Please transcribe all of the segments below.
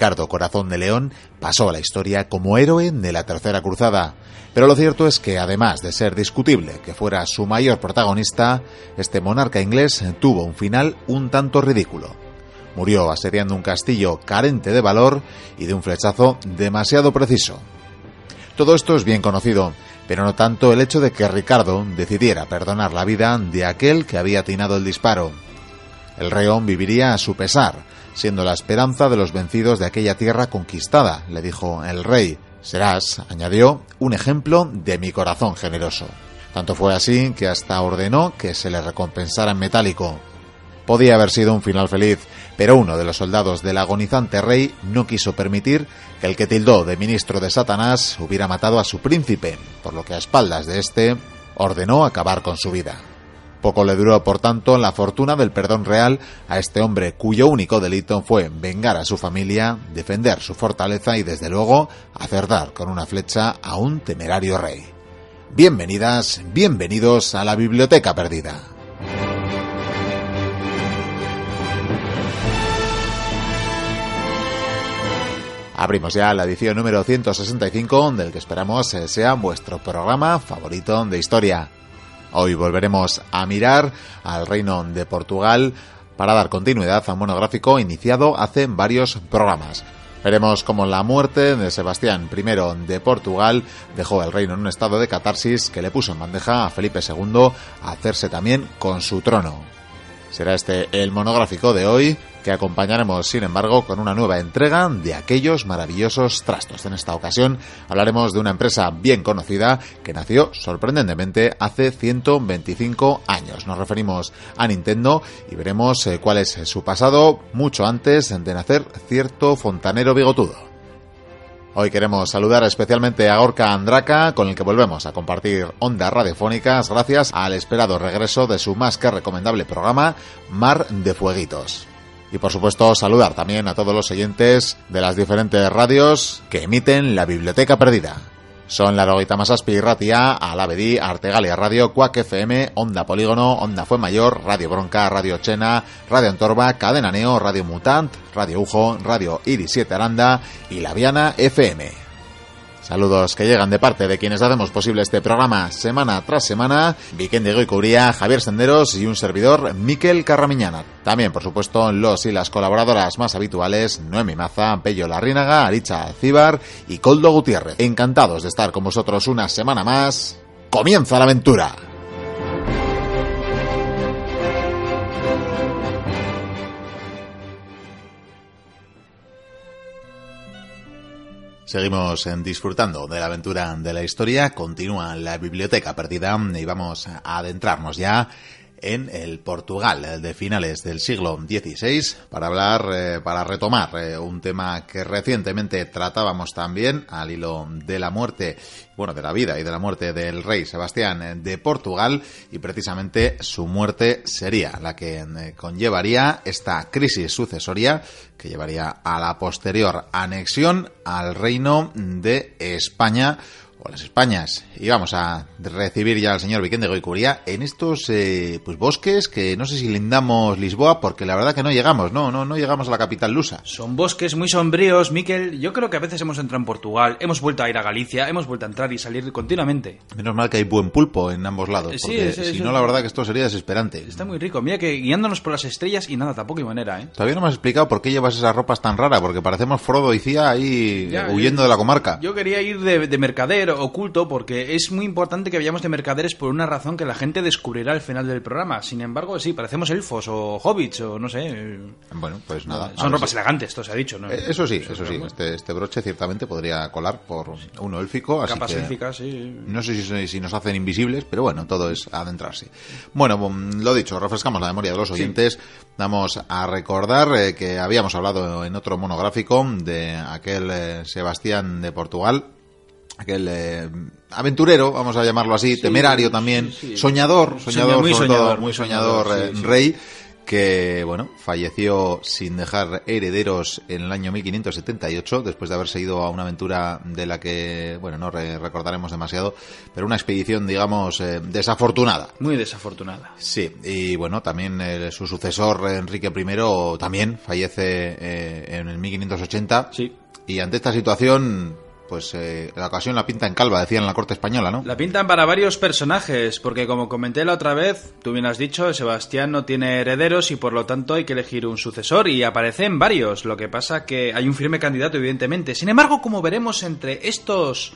Ricardo Corazón de León pasó a la historia como héroe de la Tercera Cruzada. Pero lo cierto es que, además de ser discutible que fuera su mayor protagonista, este monarca inglés tuvo un final un tanto ridículo. Murió asediando un castillo carente de valor y de un flechazo demasiado preciso. Todo esto es bien conocido, pero no tanto el hecho de que Ricardo decidiera perdonar la vida de aquel que había atinado el disparo. El reón viviría a su pesar, siendo la esperanza de los vencidos de aquella tierra conquistada, le dijo el rey. Serás, añadió, un ejemplo de mi corazón generoso. Tanto fue así que hasta ordenó que se le recompensara en metálico. Podía haber sido un final feliz, pero uno de los soldados del agonizante rey no quiso permitir que el que tildó de ministro de Satanás hubiera matado a su príncipe, por lo que a espaldas de éste ordenó acabar con su vida. Poco le duró, por tanto, la fortuna del perdón real a este hombre cuyo único delito fue vengar a su familia, defender su fortaleza y, desde luego, hacer dar con una flecha a un temerario rey. Bienvenidas, bienvenidos a la Biblioteca Perdida. Abrimos ya la edición número 165 del que esperamos sea vuestro programa favorito de historia. Hoy volveremos a mirar al reino de Portugal para dar continuidad a un monográfico iniciado hace varios programas. Veremos cómo la muerte de Sebastián I de Portugal dejó el reino en un estado de catarsis que le puso en bandeja a Felipe II a hacerse también con su trono. Será este el monográfico de hoy, que acompañaremos, sin embargo, con una nueva entrega de aquellos maravillosos trastos. En esta ocasión hablaremos de una empresa bien conocida que nació sorprendentemente hace 125 años. Nos referimos a Nintendo y veremos eh, cuál es su pasado mucho antes de nacer cierto fontanero bigotudo. Hoy queremos saludar especialmente a Orca Andraka, con el que volvemos a compartir ondas radiofónicas gracias al esperado regreso de su más que recomendable programa Mar de Fueguitos. Y por supuesto saludar también a todos los oyentes de las diferentes radios que emiten la Biblioteca Perdida. Son la Roguita Masaspi Ratia, Alavedi, Artegalia Radio, Cuac FM, Onda Polígono, Onda Fue Mayor, Radio Bronca, Radio Chena, Radio Antorba, Cadena Neo, Radio Mutant, Radio Ujo, Radio Iris 7 Aranda y La Viana FM. Saludos que llegan de parte de quienes hacemos posible este programa semana tras semana, Vicente Goicuría, Javier Senderos y un servidor, Miquel Carramiñana. También, por supuesto, los y las colaboradoras más habituales, Noemi Maza, Pello Larrínaga, Aricha Cibar y Coldo Gutiérrez. Encantados de estar con vosotros una semana más. ¡Comienza la aventura! Seguimos disfrutando de la aventura de la historia, continúa la biblioteca perdida y vamos a adentrarnos ya en el Portugal de finales del siglo XVI para hablar, eh, para retomar eh, un tema que recientemente tratábamos también al hilo de la muerte, bueno, de la vida y de la muerte del rey Sebastián de Portugal y precisamente su muerte sería la que eh, conllevaría esta crisis sucesoria que llevaría a la posterior anexión al reino de España o las Españas. Y vamos a recibir ya al señor Vicente Goicuría en estos eh, pues bosques que no sé si lindamos Lisboa porque la verdad que no llegamos, no, no, no llegamos a la capital lusa. Son bosques muy sombríos, Miquel. Yo creo que a veces hemos entrado en Portugal, hemos vuelto a ir a Galicia, hemos vuelto a entrar y salir continuamente. Menos mal que hay buen pulpo en ambos lados, porque si no la verdad que esto sería desesperante. Está muy rico. Mira que guiándonos por las estrellas y nada, tampoco hay manera, ¿eh? Todavía no me has explicado por qué llevas esas ropas tan raras, porque parecemos Frodo y Cía ahí huyendo de la comarca. Yo quería ir de, de mercader oculto porque es muy importante que vayamos de mercaderes por una razón que la gente descubrirá al final del programa. Sin embargo, sí, parecemos elfos o hobbits o no sé. Bueno, pues nada. Son ropas elegantes, esto se ha dicho, ¿no? Eh, Eso sí, eso sí. Este, este broche ciertamente podría colar por uno élfico. Así Capas que élficas, sí. no sé si, si nos hacen invisibles, pero bueno, todo es adentrarse. Bueno, mm, lo dicho, refrescamos la memoria de los oyentes. Vamos a recordar eh, que habíamos hablado en otro monográfico de aquel eh, Sebastián de Portugal, aquel eh, aventurero, vamos a llamarlo así, temerario también, sí, sí. soñador, soñador, muy sobre soñador, todo, muy soñador, soñador, eh, rey, que bueno, falleció sin dejar herederos en el año 1578, después de haberse ido a una aventura de la que, bueno, no re- recordaremos demasiado, pero una expedición, digamos, eh, desafortunada. Muy desafortunada. Sí, y bueno, también eh, su sucesor, Enrique I, también fallece eh, en el 1580. Sí. Y ante esta situación, pues eh, la ocasión la pinta en calva, decían en la corte española, ¿no? La pintan para varios personajes, porque como comenté la otra vez, tú bien has dicho, Sebastián no tiene herederos y por lo tanto hay que elegir un sucesor y aparecen varios. Lo que pasa que hay un firme candidato, evidentemente. Sin embargo, como veremos entre estos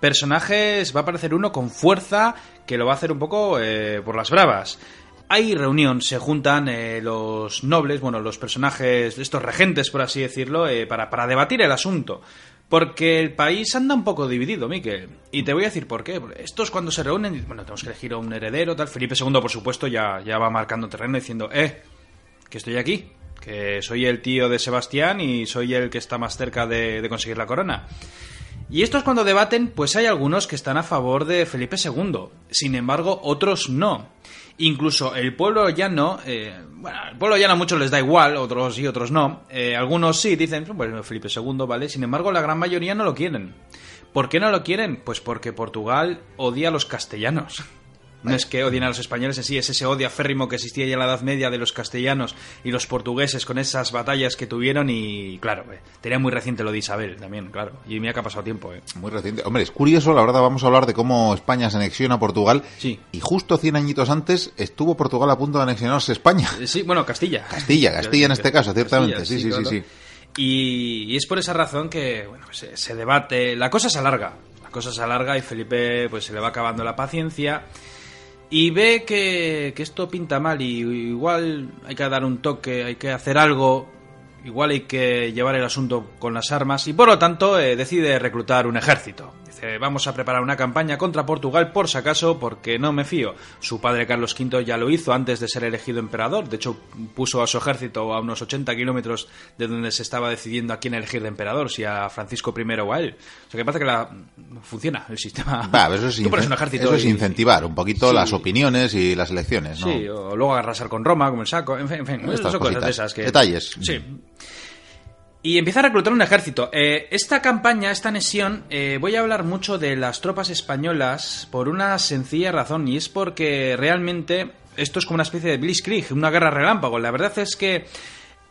personajes, va a aparecer uno con fuerza que lo va a hacer un poco eh, por las bravas. Hay reunión, se juntan eh, los nobles, bueno, los personajes, estos regentes, por así decirlo, eh, para, para debatir el asunto. Porque el país anda un poco dividido, Miquel. Y te voy a decir por qué. Estos cuando se reúnen, bueno, tenemos que elegir a un heredero, tal. Felipe II, por supuesto, ya, ya va marcando terreno diciendo, eh, que estoy aquí, que soy el tío de Sebastián y soy el que está más cerca de, de conseguir la corona. Y estos cuando debaten, pues hay algunos que están a favor de Felipe II. Sin embargo, otros no. Incluso el pueblo llano, eh, bueno, el pueblo llano a muchos les da igual, otros sí, otros no. Eh, algunos sí dicen, bueno, Felipe II, ¿vale? Sin embargo, la gran mayoría no lo quieren. ¿Por qué no lo quieren? Pues porque Portugal odia a los castellanos. No es que odien a los españoles en sí, es ese odio aférrimo que existía ya en la Edad Media de los castellanos y los portugueses con esas batallas que tuvieron y, claro, eh, tenía muy reciente lo de Isabel también, claro. Y mira que ha pasado tiempo, eh. Muy reciente. Hombre, es curioso, la verdad, vamos a hablar de cómo España se anexiona a Portugal. Sí. Y justo 100 añitos antes estuvo Portugal a punto de anexionarse a España. Eh, Sí, bueno, Castilla. Castilla, Castilla en este caso, ciertamente. Castilla, Sí, sí, sí, claro. sí. Y, y es por esa razón que, bueno, pues, se, se debate. La cosa se alarga. La cosa se alarga y Felipe, pues se le va acabando la paciencia. Y ve que, que esto pinta mal y igual hay que dar un toque, hay que hacer algo. Igual hay que llevar el asunto con las armas y por lo tanto eh, decide reclutar un ejército. Dice, vamos a preparar una campaña contra Portugal por si acaso porque no me fío. Su padre Carlos V ya lo hizo antes de ser elegido emperador. De hecho, puso a su ejército a unos 80 kilómetros de donde se estaba decidiendo a quién elegir de emperador, si a Francisco I o a él. O sea que parece que la... funciona el sistema. Va, eso es, Tú pones un ejército eso es y- incentivar un poquito Sí. las opiniones y las elecciones, ¿no? Sí, o luego arrasar con Roma, como el saco, en fin, en fin Estas son cosas de esas que... Detalles. Sí. Y empieza a reclutar un ejército. Eh, esta campaña, esta anexión, eh, voy a hablar mucho de las tropas españolas por una sencilla razón, y es porque realmente esto es como una especie de blitzkrieg, una guerra relámpago. La verdad es que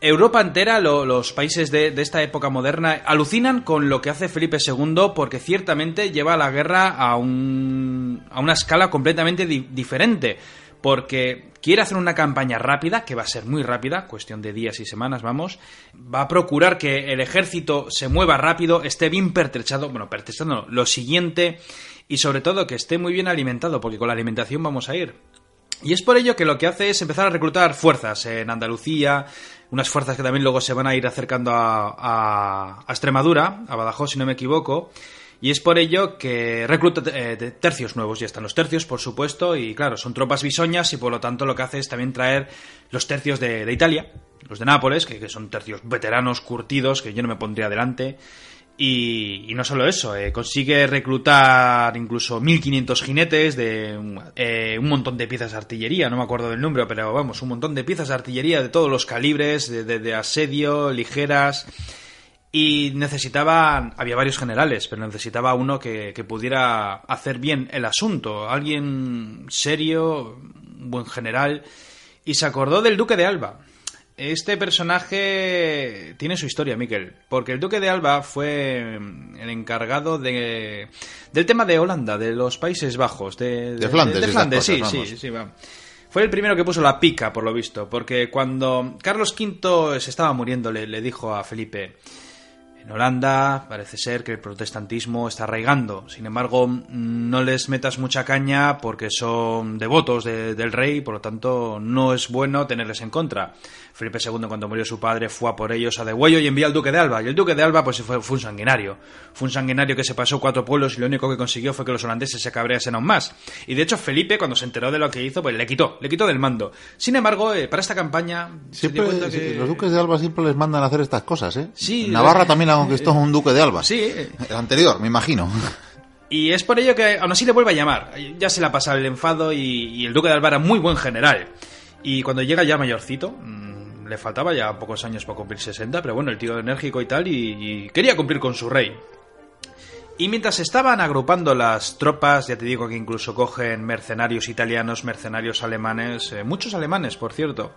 Europa entera, lo- los países de, esta época moderna, alucinan con lo que hace Felipe II porque ciertamente lleva la guerra a, un, una escala completamente di- diferente. Porque quiere hacer una campaña rápida, que va a ser muy rápida, cuestión de días y semanas, vamos. Va a procurar que el ejército se mueva rápido, esté bien pertrechado, bueno, pertrechado lo siguiente, y sobre todo que esté muy bien alimentado, porque con la alimentación vamos a ir. Y es por ello que lo que hace es empezar a reclutar fuerzas en Andalucía, unas fuerzas que también luego se van a ir acercando a- a Extremadura, a Badajoz si no me equivoco, y es por ello que recluta eh, tercios nuevos, ya están los tercios por supuesto, y claro, son tropas bisoñas y por lo tanto lo que hace es también traer los tercios de, de Italia, los de Nápoles, que, que son tercios veteranos, curtidos, que yo no me pondría delante, y, y no solo eso, eh, consigue reclutar incluso 1500 jinetes de eh, un montón de piezas de artillería, no me acuerdo del número, pero vamos, un montón de piezas de artillería de todos los calibres, de, de- de asedio, ligeras. Y necesitaba, había varios generales, pero necesitaba uno que, que pudiera hacer bien el asunto, alguien serio, buen general, y se acordó del duque de Alba. Este personaje tiene su historia, Miquel, porque el duque de Alba fue el encargado de, del tema de Holanda, de los Países Bajos, de, De Flandes, de Flandes, sí, cosas, sí, sí, va. Fue el primero que puso la pica, por lo visto, porque cuando Carlos V se estaba muriendo, le, le dijo a Felipe, En Holanda parece ser que el protestantismo está arraigando. Sin embargo, no les metas mucha caña porque son devotos del rey, por lo tanto no es bueno tenerles en contra. Felipe II, cuando murió su padre, fue a por ellos a Degüello y envió al duque de Alba. Y el duque de Alba pues fue, fue, un sanguinario. Fue un sanguinario que se pasó cuatro pueblos y lo único que consiguió fue que los holandeses se cabreasen aún más. Y de hecho Felipe, cuando se enteró de lo que hizo, pues le quitó, le quitó del mando. Sin embargo, eh, para esta campaña... Siempre, que... Los duques de Alba siempre les mandan a hacer estas cosas, ¿eh? Sí. Navarra también la conquistó un duque de Alba. Sí. El anterior, me imagino. Y es por ello que aún así le vuelve a llamar. Ya se le ha pasado el enfado y, y el duque de Alba era muy buen general. Y cuando llega ya mayorcito, le faltaba ya pocos años para cumplir 60, pero bueno, el tío enérgico y tal, y, quería cumplir con su rey. Y mientras estaban agrupando las tropas, ya te digo que incluso cogen mercenarios italianos, mercenarios alemanes, eh, muchos alemanes, por cierto.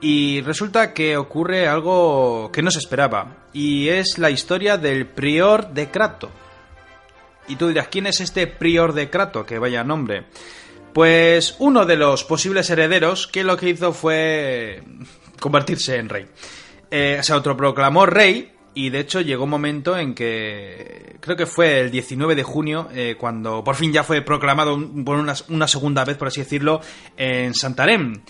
Y resulta que ocurre algo que no se esperaba, y es la historia del prior de Crato. Y tú dirás, ¿quién es este prior de Crato? Que vaya nombre. Pues uno de los posibles herederos que lo que hizo fue convertirse en rey. Eh, se autoproclamó rey y de hecho llegó un momento en que creo que fue el 19 de junio eh, cuando por fin ya fue proclamado por una, segunda vez, por así decirlo, en Santarém.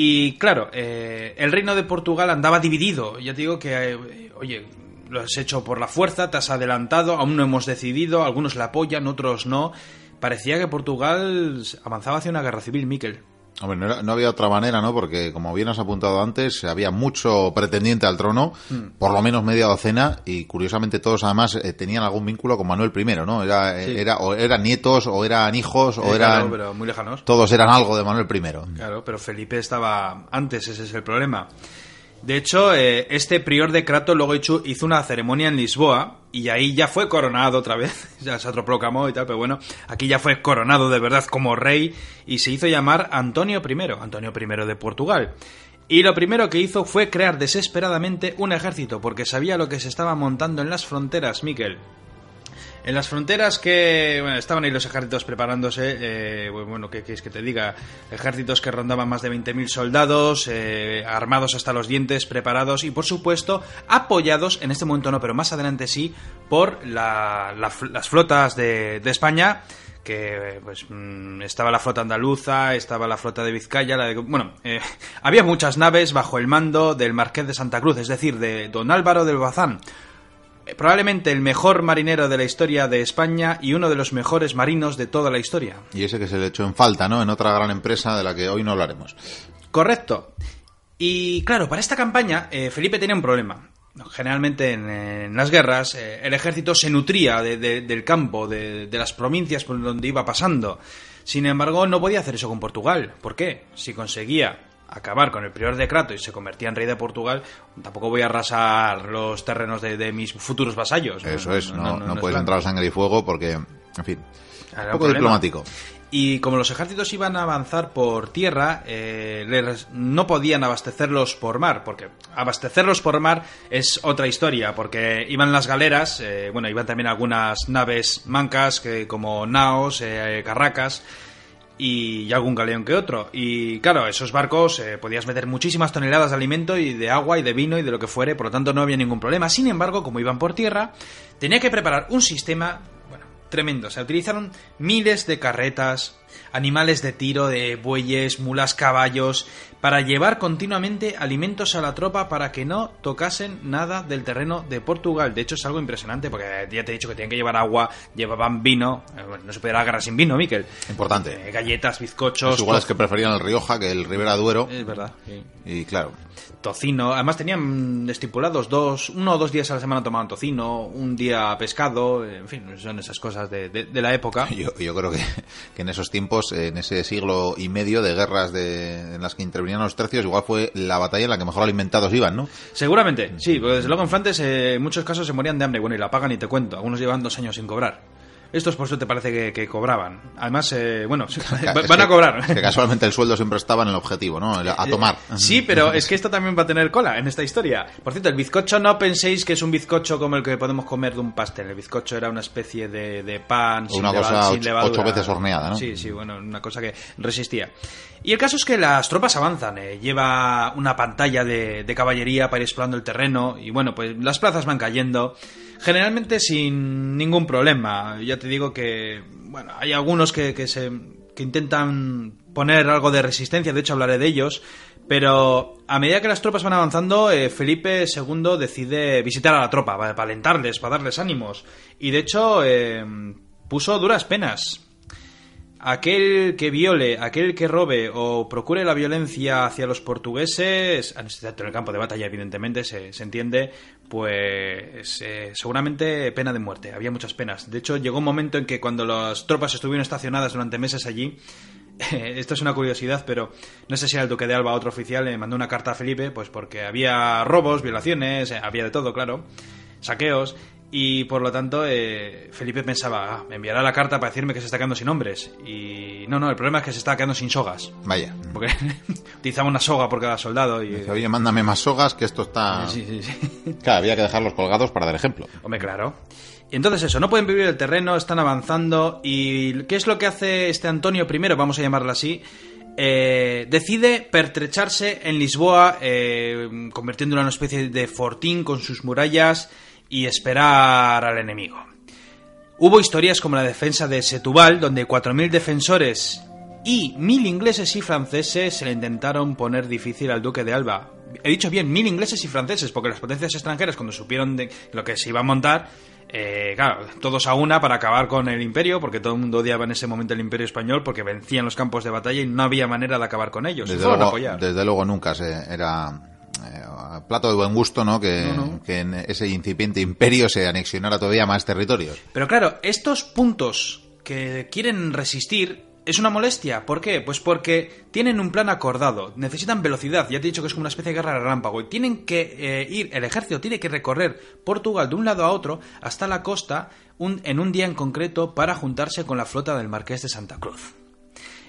Y claro, eh, el reino de Portugal andaba dividido. Ya te digo que, oye, lo has hecho por la fuerza, te has adelantado, aún no hemos decidido, algunos la apoyan, otros no. Parecía que Portugal avanzaba hacia una guerra civil, Miquel. Hombre, no, había otra manera, ¿no? Porque, como bien has apuntado antes, había mucho pretendiente al trono, hmm. por lo menos media docena, y curiosamente todos además eh, tenían algún vínculo con Manuel I, ¿no? Era, era, o eran nietos, o eran hijos, o eran... pero muy lejanos. Todos eran algo de Manuel I. Claro, pero Felipe estaba antes, ese es el problema. De hecho, eh, este prior de Crato luego hizo, una ceremonia en Lisboa y ahí ya fue coronado otra vez, ya se proclamó y tal, pero bueno, aquí ya fue coronado de verdad como rey y se hizo llamar Antonio I, Antonio I de Portugal. Y lo primero que hizo fue crear desesperadamente un ejército, porque sabía lo que se estaba montando en las fronteras, Miquel. En las fronteras que bueno, estaban ahí los ejércitos preparándose, eh, bueno, ¿qué quieres que te diga? Ejércitos que rondaban más de 20.000 soldados, eh, armados hasta los dientes, preparados y por supuesto apoyados, en este momento no, pero más adelante sí, por las flotas de, España que pues mm, estaba la flota andaluza, estaba la flota de Vizcaya, la de, bueno, eh, había muchas naves bajo el mando del Marqués de Santa Cruz, es decir, de don Álvaro del Bazán, probablemente el mejor marinero de la historia de España y uno de los mejores marinos de toda la historia. Y ese que se le echó en falta, ¿no? En otra gran empresa de la que hoy no hablaremos. Correcto. Y claro, para esta campaña eh, Felipe tenía un problema. Generalmente en, las guerras eh, el ejército se nutría del campo, de, de las provincias por donde iba pasando. Sin embargo, no podía hacer eso con Portugal. ¿Por qué? Si conseguía acabar con el prior de Crato y se convertía en rey de Portugal, tampoco voy a arrasar los terrenos de, mis futuros vasallos. Eso es, no, no, puedes entrar a sangre y fuego porque, en fin, un poco diplomático. Y como los ejércitos iban a avanzar por tierra, eh, no podían abastecerlos por mar, porque abastecerlos por mar es otra historia, porque iban las galeras, eh, bueno, iban también algunas naves mancas que, como naos, eh, carracas, y algún galeón que otro. Y claro, esos barcos eh, podías meter muchísimas toneladas de alimento y de agua y de vino y de lo que fuere, por lo tanto no había ningún problema. Sin embargo, como iban por tierra, tenía que preparar un sistema, bueno, tremendo. Se utilizaron miles de carretas, animales de tiro, de bueyes, mulas, caballos, para llevar continuamente alimentos a la tropa para que no tocasen nada del terreno de Portugal. De hecho, es algo impresionante porque ya te he dicho que tenían que llevar agua, llevaban vino. Eh, no se podía agarrar sin vino, Miquel. Importante. Eh, galletas, bizcochos. Es igual es que preferían el Rioja que el Ribera Duero. Es verdad. Y claro. Tocino. Además tenían estipulados dos, uno o dos días a la semana tomaban tocino, un día pescado. En fin, son esas cosas de, la época. Yo, creo que, en esos tiempos, en ese siglo y medio de guerras de, en las que intervenían los tercios, igual fue la batalla en la que mejor alimentados iban, ¿no? Seguramente, sí, porque desde luego en Flandes eh, en muchos casos se morían de hambre, bueno, y la pagan y te cuento, algunos llevan dos años sin cobrar. Estos por te parece que, cobraban. Además, eh, bueno, van a cobrar. que casualmente el sueldo siempre estaba en el objetivo, ¿no? A eh, tomar. Sí, pero es que esto también va a tener cola en esta historia. Por cierto, el bizcocho no penséis que es un bizcocho como el que podemos comer de un pastel. El bizcocho era una especie de, pan una cosa ocho, veces horneada, ¿no? Sí, sí, bueno, una cosa que resistía. Y el caso es que las tropas avanzan, eh, lleva una pantalla de, de, caballería para ir explorando el terreno y bueno, pues las plazas van cayendo, generalmente sin ningún problema. Ya te digo que, bueno, hay algunos que, que se que intentan poner algo de resistencia, de hecho hablaré de ellos, pero a medida que las tropas van avanzando, eh, Felipe II decide visitar a la tropa para, para, alentarles, para darles ánimos, y de hecho eh, puso duras penas aquel que viole, aquel que robe o procure la violencia hacia los portugueses, en el campo de batalla evidentemente se, se entiende, pues eh, seguramente pena de muerte, había muchas penas. De hecho, llegó un momento en que cuando las tropas estuvieron estacionadas durante meses allí, esto es una curiosidad, pero no sé si era el duque de Alba, otro oficial, le mandó una carta a Felipe, pues porque había robos, violaciones, eh, había de todo, claro, saqueos, y por lo tanto, eh, Felipe pensaba, ah, me enviará la carta para decirme que se está quedando sin hombres. Y no, no, el problema es que se está quedando sin sogas. Vaya. Porque utilizaba una soga por cada soldado. Y... Dice, oye, mándame más sogas que esto está. Sí, sí, sí. Claro, había que dejarlos colgados para dar ejemplo. Hombre, claro. Y entonces eso, no pueden vivir el terreno, están avanzando. ¿Y qué es lo que hace este Antonio I, vamos a llamarlo así? Eh, decide pertrecharse en Lisboa, eh, convirtiéndolo en una especie de fortín con sus murallas y esperar al enemigo. Hubo historias como la defensa de Setúbal, donde 4.000 defensores y 1.000 ingleses y franceses se le intentaron poner difícil al duque de Alba. He dicho bien, 1.000 ingleses y franceses, porque las potencias extranjeras, cuando supieron de lo que se iba a montar, eh, claro, todos a una para acabar con el imperio, porque todo el mundo odiaba en ese momento el imperio español, porque vencían los campos de batalla y no había manera de acabar con ellos. Desde, luego, desde luego, nunca se era plato de buen gusto, ¿no? Que, No, no. que en ese incipiente imperio se anexionara todavía más territorios. Pero claro, estos puntos que quieren resistir es una molestia. ¿Por qué? Pues porque tienen un plan acordado, necesitan velocidad, ya te he dicho que es como una especie de guerra relámpago, y tienen que eh, ir, el ejército tiene que recorrer Portugal de un lado a otro hasta la costa un- en un día en concreto para juntarse con la flota del Marqués de Santa Cruz.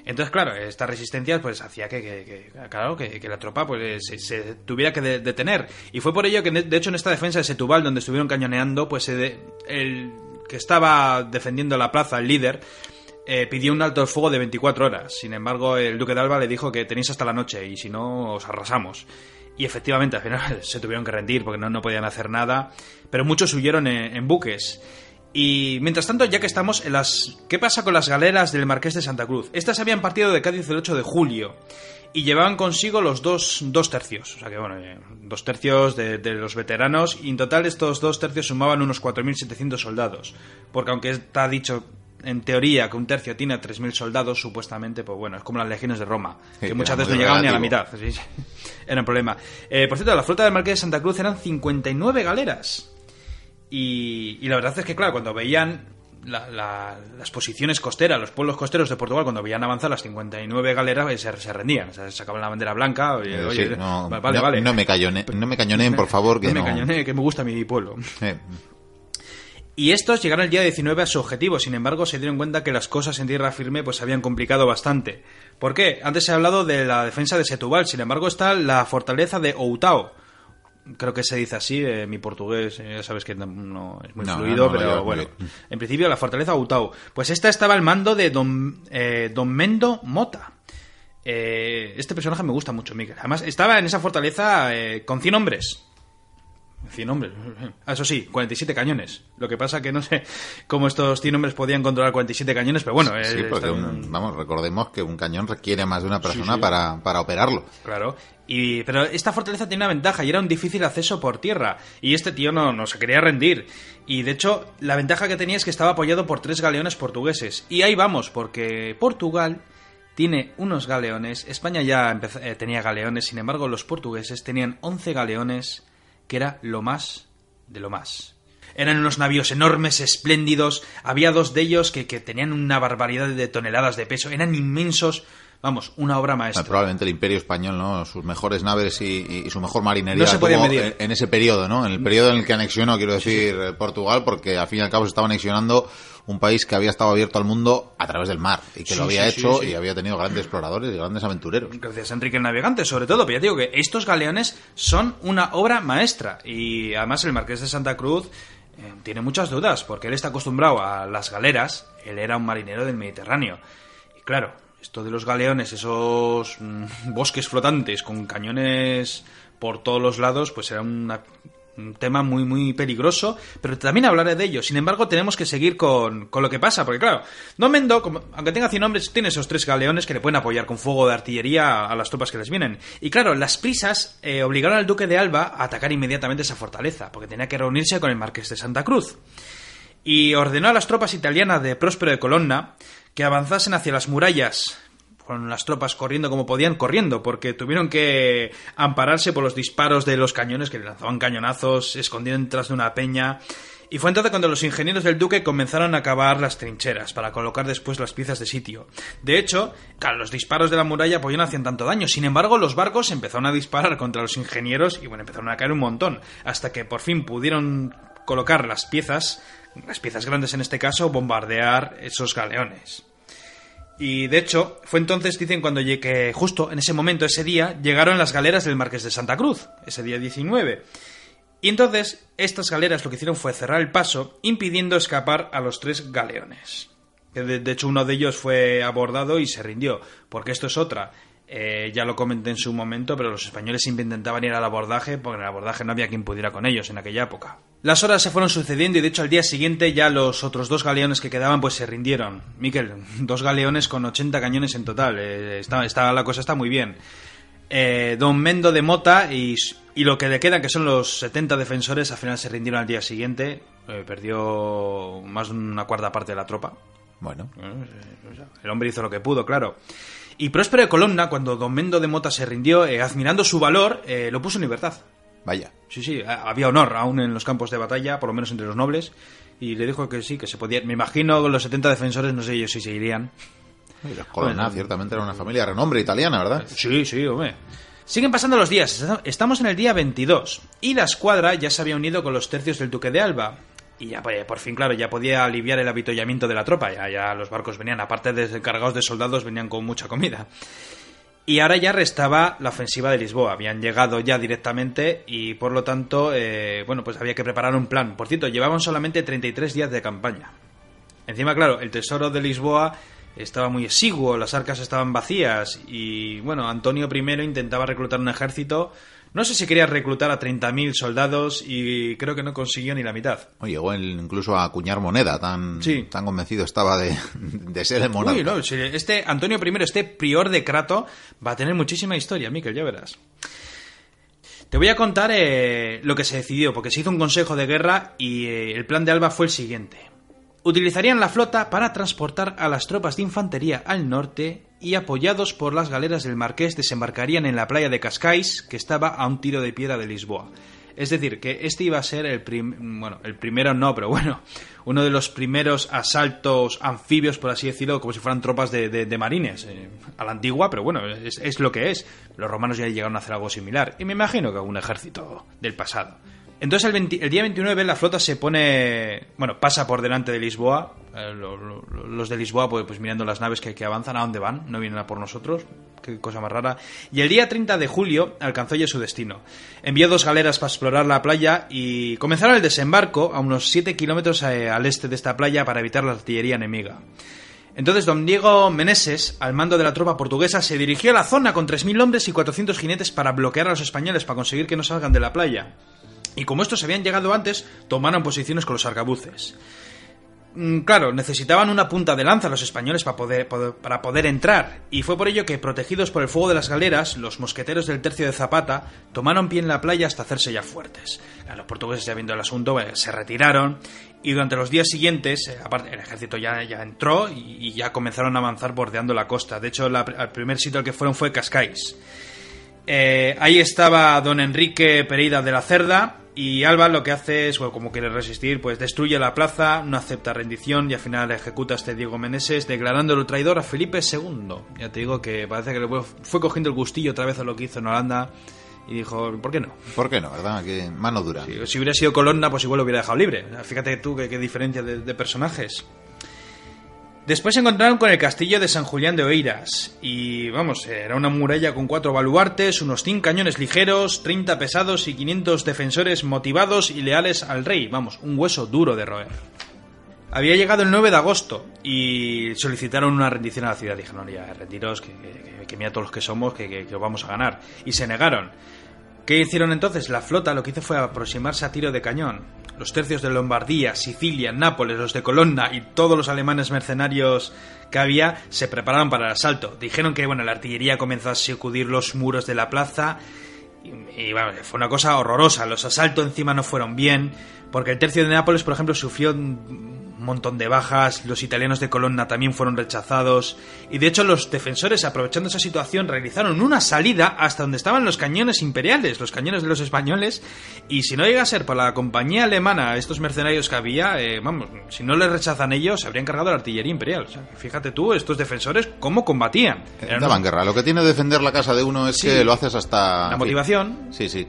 Entonces, claro, esta resistencia pues hacía que, que- que- claro, que, la tropa pues se, se tuviera que de- detener. Y fue por ello que, de, hecho, en esta defensa de Setúbal, donde estuvieron cañoneando, pues de- el que estaba defendiendo la plaza, el líder, eh, pidió un alto el fuego de 24 horas. Sin embargo, el duque de Alba le dijo que tenéis hasta la noche y si no, os arrasamos. Y efectivamente, al final se tuvieron que rendir porque no, no podían hacer nada. Pero muchos huyeron en buques. Y mientras tanto, ya que estamos en las... ¿Qué pasa con las galeras del Marqués de Santa Cruz? Estas habían partido de Cádiz el 8 de julio y llevaban consigo los dos, dos tercios. O sea que, bueno, eh, dos tercios de, de los veteranos y en total estos dos tercios sumaban unos 4.700 soldados. Porque aunque está dicho en teoría que un tercio tiene a 3.000 soldados, supuestamente, pues bueno, es como las legiones de Roma, Sí, que muchas veces no llegaban ni a la mitad. Sí, sí. Era un problema. Eh, por cierto, la flota del Marqués de Santa Cruz eran 59 galeras. Y, y la verdad es que, claro, cuando veían la- la- las posiciones costeras, los pueblos costeros de Portugal, cuando veían avanzar las 59 galeras, eh, se, se rendían. O sea, sacaban la bandera blanca. Oye, Eh, oye, sí, no, vale, no- vale. no me cayone- no me cañoneen, por favor, que no me no- cañonee, que me gusta mi pueblo. Eh, Y estos llegaron el día 19 a su objetivo, sin embargo se dieron cuenta que las cosas en tierra firme pues se habían complicado bastante. ¿Por qué? Antes se ha hablado de la defensa de Setúbal, sin embargo está la fortaleza de Outao. Creo que se dice así, eh, mi portugués eh, ya sabes que no, no es muy No, fluido, no pero bueno. En principio la fortaleza Outao. Pues esta estaba al mando de Don, eh, don Mendo Mota. Eh, este personaje me gusta mucho, Miguel. Además, estaba en esa fortaleza eh, con 100 hombres. 100 hombres. Ah, Eso sí, 47 cañones. Lo que pasa que no sé cómo estos 100 hombres podían controlar 47 cañones, pero bueno, sí, eh, porque un- vamos, recordemos que un cañón requiere más de una persona sí. Para, para operarlo. Claro. Y, pero esta fortaleza tenía una ventaja y era un difícil acceso por tierra. Y este tío no, no se quería rendir. Y de hecho, la ventaja que tenía es que estaba apoyado por tres galeones portugueses. Y ahí vamos, porque Portugal tiene unos galeones. España ya eh, tenía galeones, sin embargo, los portugueses tenían 11 galeones, que era lo más de lo más. Eran unos navíos enormes, espléndidos. Había dos de ellos que, que tenían una barbaridad de toneladas de peso. Eran inmensos. Vamos, una obra maestra. Probablemente el Imperio Español, ¿no? Sus mejores naves y, y- su mejor marinería No se podía medir. en, ese periodo, ¿no? En el periodo en el que anexionó, quiero decir, eh, Portugal, porque al fin y al cabo se estaba anexionando un país que había estado abierto al mundo a través del mar y que Sí, lo había sí, hecho sí, sí. y había tenido grandes exploradores y grandes aventureros. Gracias a Enrique el Navegante, sobre todo, pero ya digo que estos galeones son una obra maestra. Y además el Marqués de Santa Cruz eh, tiene muchas dudas, porque él está acostumbrado a las galeras, él era un marinero del Mediterráneo. Y claro, esto de los galeones, esos mm, bosques flotantes con cañones por todos los lados, pues era un tema muy, muy peligroso, pero también hablaré de ello. Sin embargo, tenemos que seguir con, con lo que pasa, porque claro, Don Mendo, como, aunque tenga 100 hombres, tiene esos tres galeones que le pueden apoyar con fuego de artillería a, las tropas que les vienen. Y claro, las prisas eh, obligaron al duque de Alba a atacar inmediatamente esa fortaleza, porque tenía que reunirse con el marqués de Santa Cruz. Y ordenó a las tropas italianas de Próspero de Colonna que avanzasen hacia las murallas con las tropas corriendo como podían, corriendo, porque tuvieron que ampararse por los disparos de los cañones que lanzaban cañonazos, escondiendo detrás de una peña. Y fue entonces cuando los ingenieros del duque comenzaron a cavar las trincheras para colocar después las piezas de sitio. De hecho, los disparos de la muralla pues no hacían tanto daño. Sin embargo, los barcos empezaron a disparar contra los ingenieros y bueno, empezaron a caer un montón. Hasta que por fin pudieron colocar las piezas, las piezas grandes en este caso, bombardear esos galeones. Y de hecho, fue entonces, dicen, cuando que justo en ese momento, ese día, llegaron las galeras del Marqués de Santa Cruz, ese día 19. Y entonces, estas galeras lo que hicieron fue cerrar el paso, impidiendo escapar a los tres galeones. De, de hecho, uno de ellos fue abordado y se rindió, porque esto es otra. Eh, ya lo comenté en su momento, pero los españoles siempre intentaban ir al abordaje porque en el abordaje no había quien pudiera con ellos en aquella época. Las horas se fueron sucediendo y de hecho al día siguiente ya los otros dos galeones que quedaban pues se rindieron. Miquel, dos galeones con 80 cañones en total. Eh, está, la cosa está muy bien. Eh, don Mendo de Mota y, y, lo que le quedan, que son los 70 defensores, al final se rindieron al día siguiente. perdió más de una cuarta parte de la tropa. Bueno. El hombre hizo lo que pudo, claro. Y Próspero de Colonna, cuando Don Mendo de Mota se rindió, eh, admirando su valor, eh, lo puso en libertad. Vaya. Sí, sí, había honor aún en los campos de batalla, por lo menos entre los nobles, y le dijo que sí, que se podía. Me imagino los 70 defensores, no sé ellos si seguirían. Y los Colonna ciertamente era una familia de renombre italiana, ¿verdad? Sí, sí, hombre. Siguen pasando los días, estamos en el día 22, y la escuadra ya se había unido con los tercios del Duque de Alba, y ya pues, por fin, claro, ya podía aliviar el avituallamiento de la tropa. Ya, ya los barcos venían, aparte de cargados de soldados, venían con mucha comida. Y ahora ya restaba la ofensiva de Lisboa. Habían llegado ya directamente y por lo tanto, eh, bueno, pues había que preparar un plan. Por cierto, llevaban solamente 33 días de campaña. Encima, claro, el tesoro de Lisboa estaba muy exiguo, las arcas estaban vacías y, bueno, Antonio I intentaba reclutar un ejército no sé si quería reclutar a 30.000 soldados y creo que no consiguió ni la mitad. llegó incluso a acuñar moneda, tan, tan convencido estaba de, ser el monarca. Uy, no, este Antonio I, este prior de Crato, va a tener muchísima historia, Miquel, ya verás. Te voy a contar eh, lo que se decidió, porque se hizo un consejo de guerra y eh, el plan de Alba fue el siguiente. Utilizarían la flota para transportar a las tropas de infantería al norte y apoyados por las galeras del Marqués desembarcarían en la playa de Cascais, que estaba a un tiro de piedra de Lisboa. Es decir, que este iba a ser el bueno, el primero no, pero bueno, uno de los primeros asaltos anfibios, por así decirlo, como si fueran tropas de, marines, eh, a la antigua, pero bueno, es, es, lo que es. Los romanos ya llegaron a hacer algo similar, y me imagino que algún ejército del pasado. Entonces el, día 29 la flota se pone, bueno, pasa por delante de Lisboa. Eh, los de Lisboa, pues, pues, mirando las naves que, avanzan, ¿a dónde van? No vienen a por nosotros. Qué cosa más rara. Y el día 30 de julio alcanzó ya su destino. Envió dos galeras para explorar la playa y comenzaron el desembarco a unos 7 kilómetros eh, al este de esta playa para evitar la artillería enemiga. Entonces don Diego Meneses, al mando de la tropa portuguesa, se dirigió a la zona con 3.000 hombres y 400 jinetes para bloquear a los españoles para conseguir que no salgan de la playa y como estos habían llegado antes, tomaron posiciones con los arcabuces. Mm, claro, necesitaban una punta de lanza los españoles para poder, para poder entrar, y fue por ello que, protegidos por el fuego de las galeras, los mosqueteros del tercio de Zapata tomaron pie en la playa hasta hacerse ya fuertes. Los portugueses, ya viendo el asunto, eh, se retiraron, y durante los días siguientes, eh, aparte, el ejército ya, ya entró y, ya comenzaron a avanzar bordeando la costa. De hecho, el primer sitio al que fueron fue Cascais. Eh, ahí estaba don Enrique Pereira de la Cerda y Alba lo que hace es, como quiere resistir, pues destruye la plaza, no acepta rendición y al final ejecuta a este Diego Meneses declarándolo traidor a Felipe II. Ya te digo que parece que le fue cogiendo el gustillo otra vez a lo que hizo en Holanda y dijo, ¿por qué no? ¿Por qué no, verdad? Que mano dura. si hubiera sido Colonna, pues igual lo hubiera dejado libre. Fíjate tú qué, diferencia de personajes. Después se encontraron con el castillo de San Julián de Oeiras, y vamos, era una muralla con cuatro baluartes, unos 100 cañones ligeros, 30 pesados y 500 defensores motivados y leales al rey, vamos, un hueso duro de roer. había llegado el 9 de agosto y solicitaron una rendición a la ciudad. Dijeron, ya, rendiros, que, que, que mira todos los que somos, que, que, que vamos a ganar. Y se negaron. ¿Qué hicieron entonces? La flota lo que hizo fue aproximarse a tiro de cañón. Los tercios de Lombardía, Sicilia, Nápoles, los de Colonna y todos los alemanes mercenarios que había se prepararon para el asalto. Dijeron que bueno, la artillería comenzó a sacudir los muros de la plaza y, y, bueno, fue una cosa horrorosa. Los asaltos encima no fueron bien, porque el tercio de Nápoles, por ejemplo, sufrió montón de bajas, los italianos de Colonna también fueron rechazados, y de hecho los defensores, aprovechando esa situación, realizaron una salida hasta donde estaban los cañones imperiales, los cañones de los españoles, y si no llega a ser por la compañía alemana, estos mercenarios que había, eh, vamos, si no les rechazan ellos, se habrían cargado la artillería imperial. O sea, fíjate tú, estos defensores, cómo combatían. Eran Daban guerra. Lo que tiene defender la casa de uno es Sí. que lo haces hasta... La motivación. Sí, sí.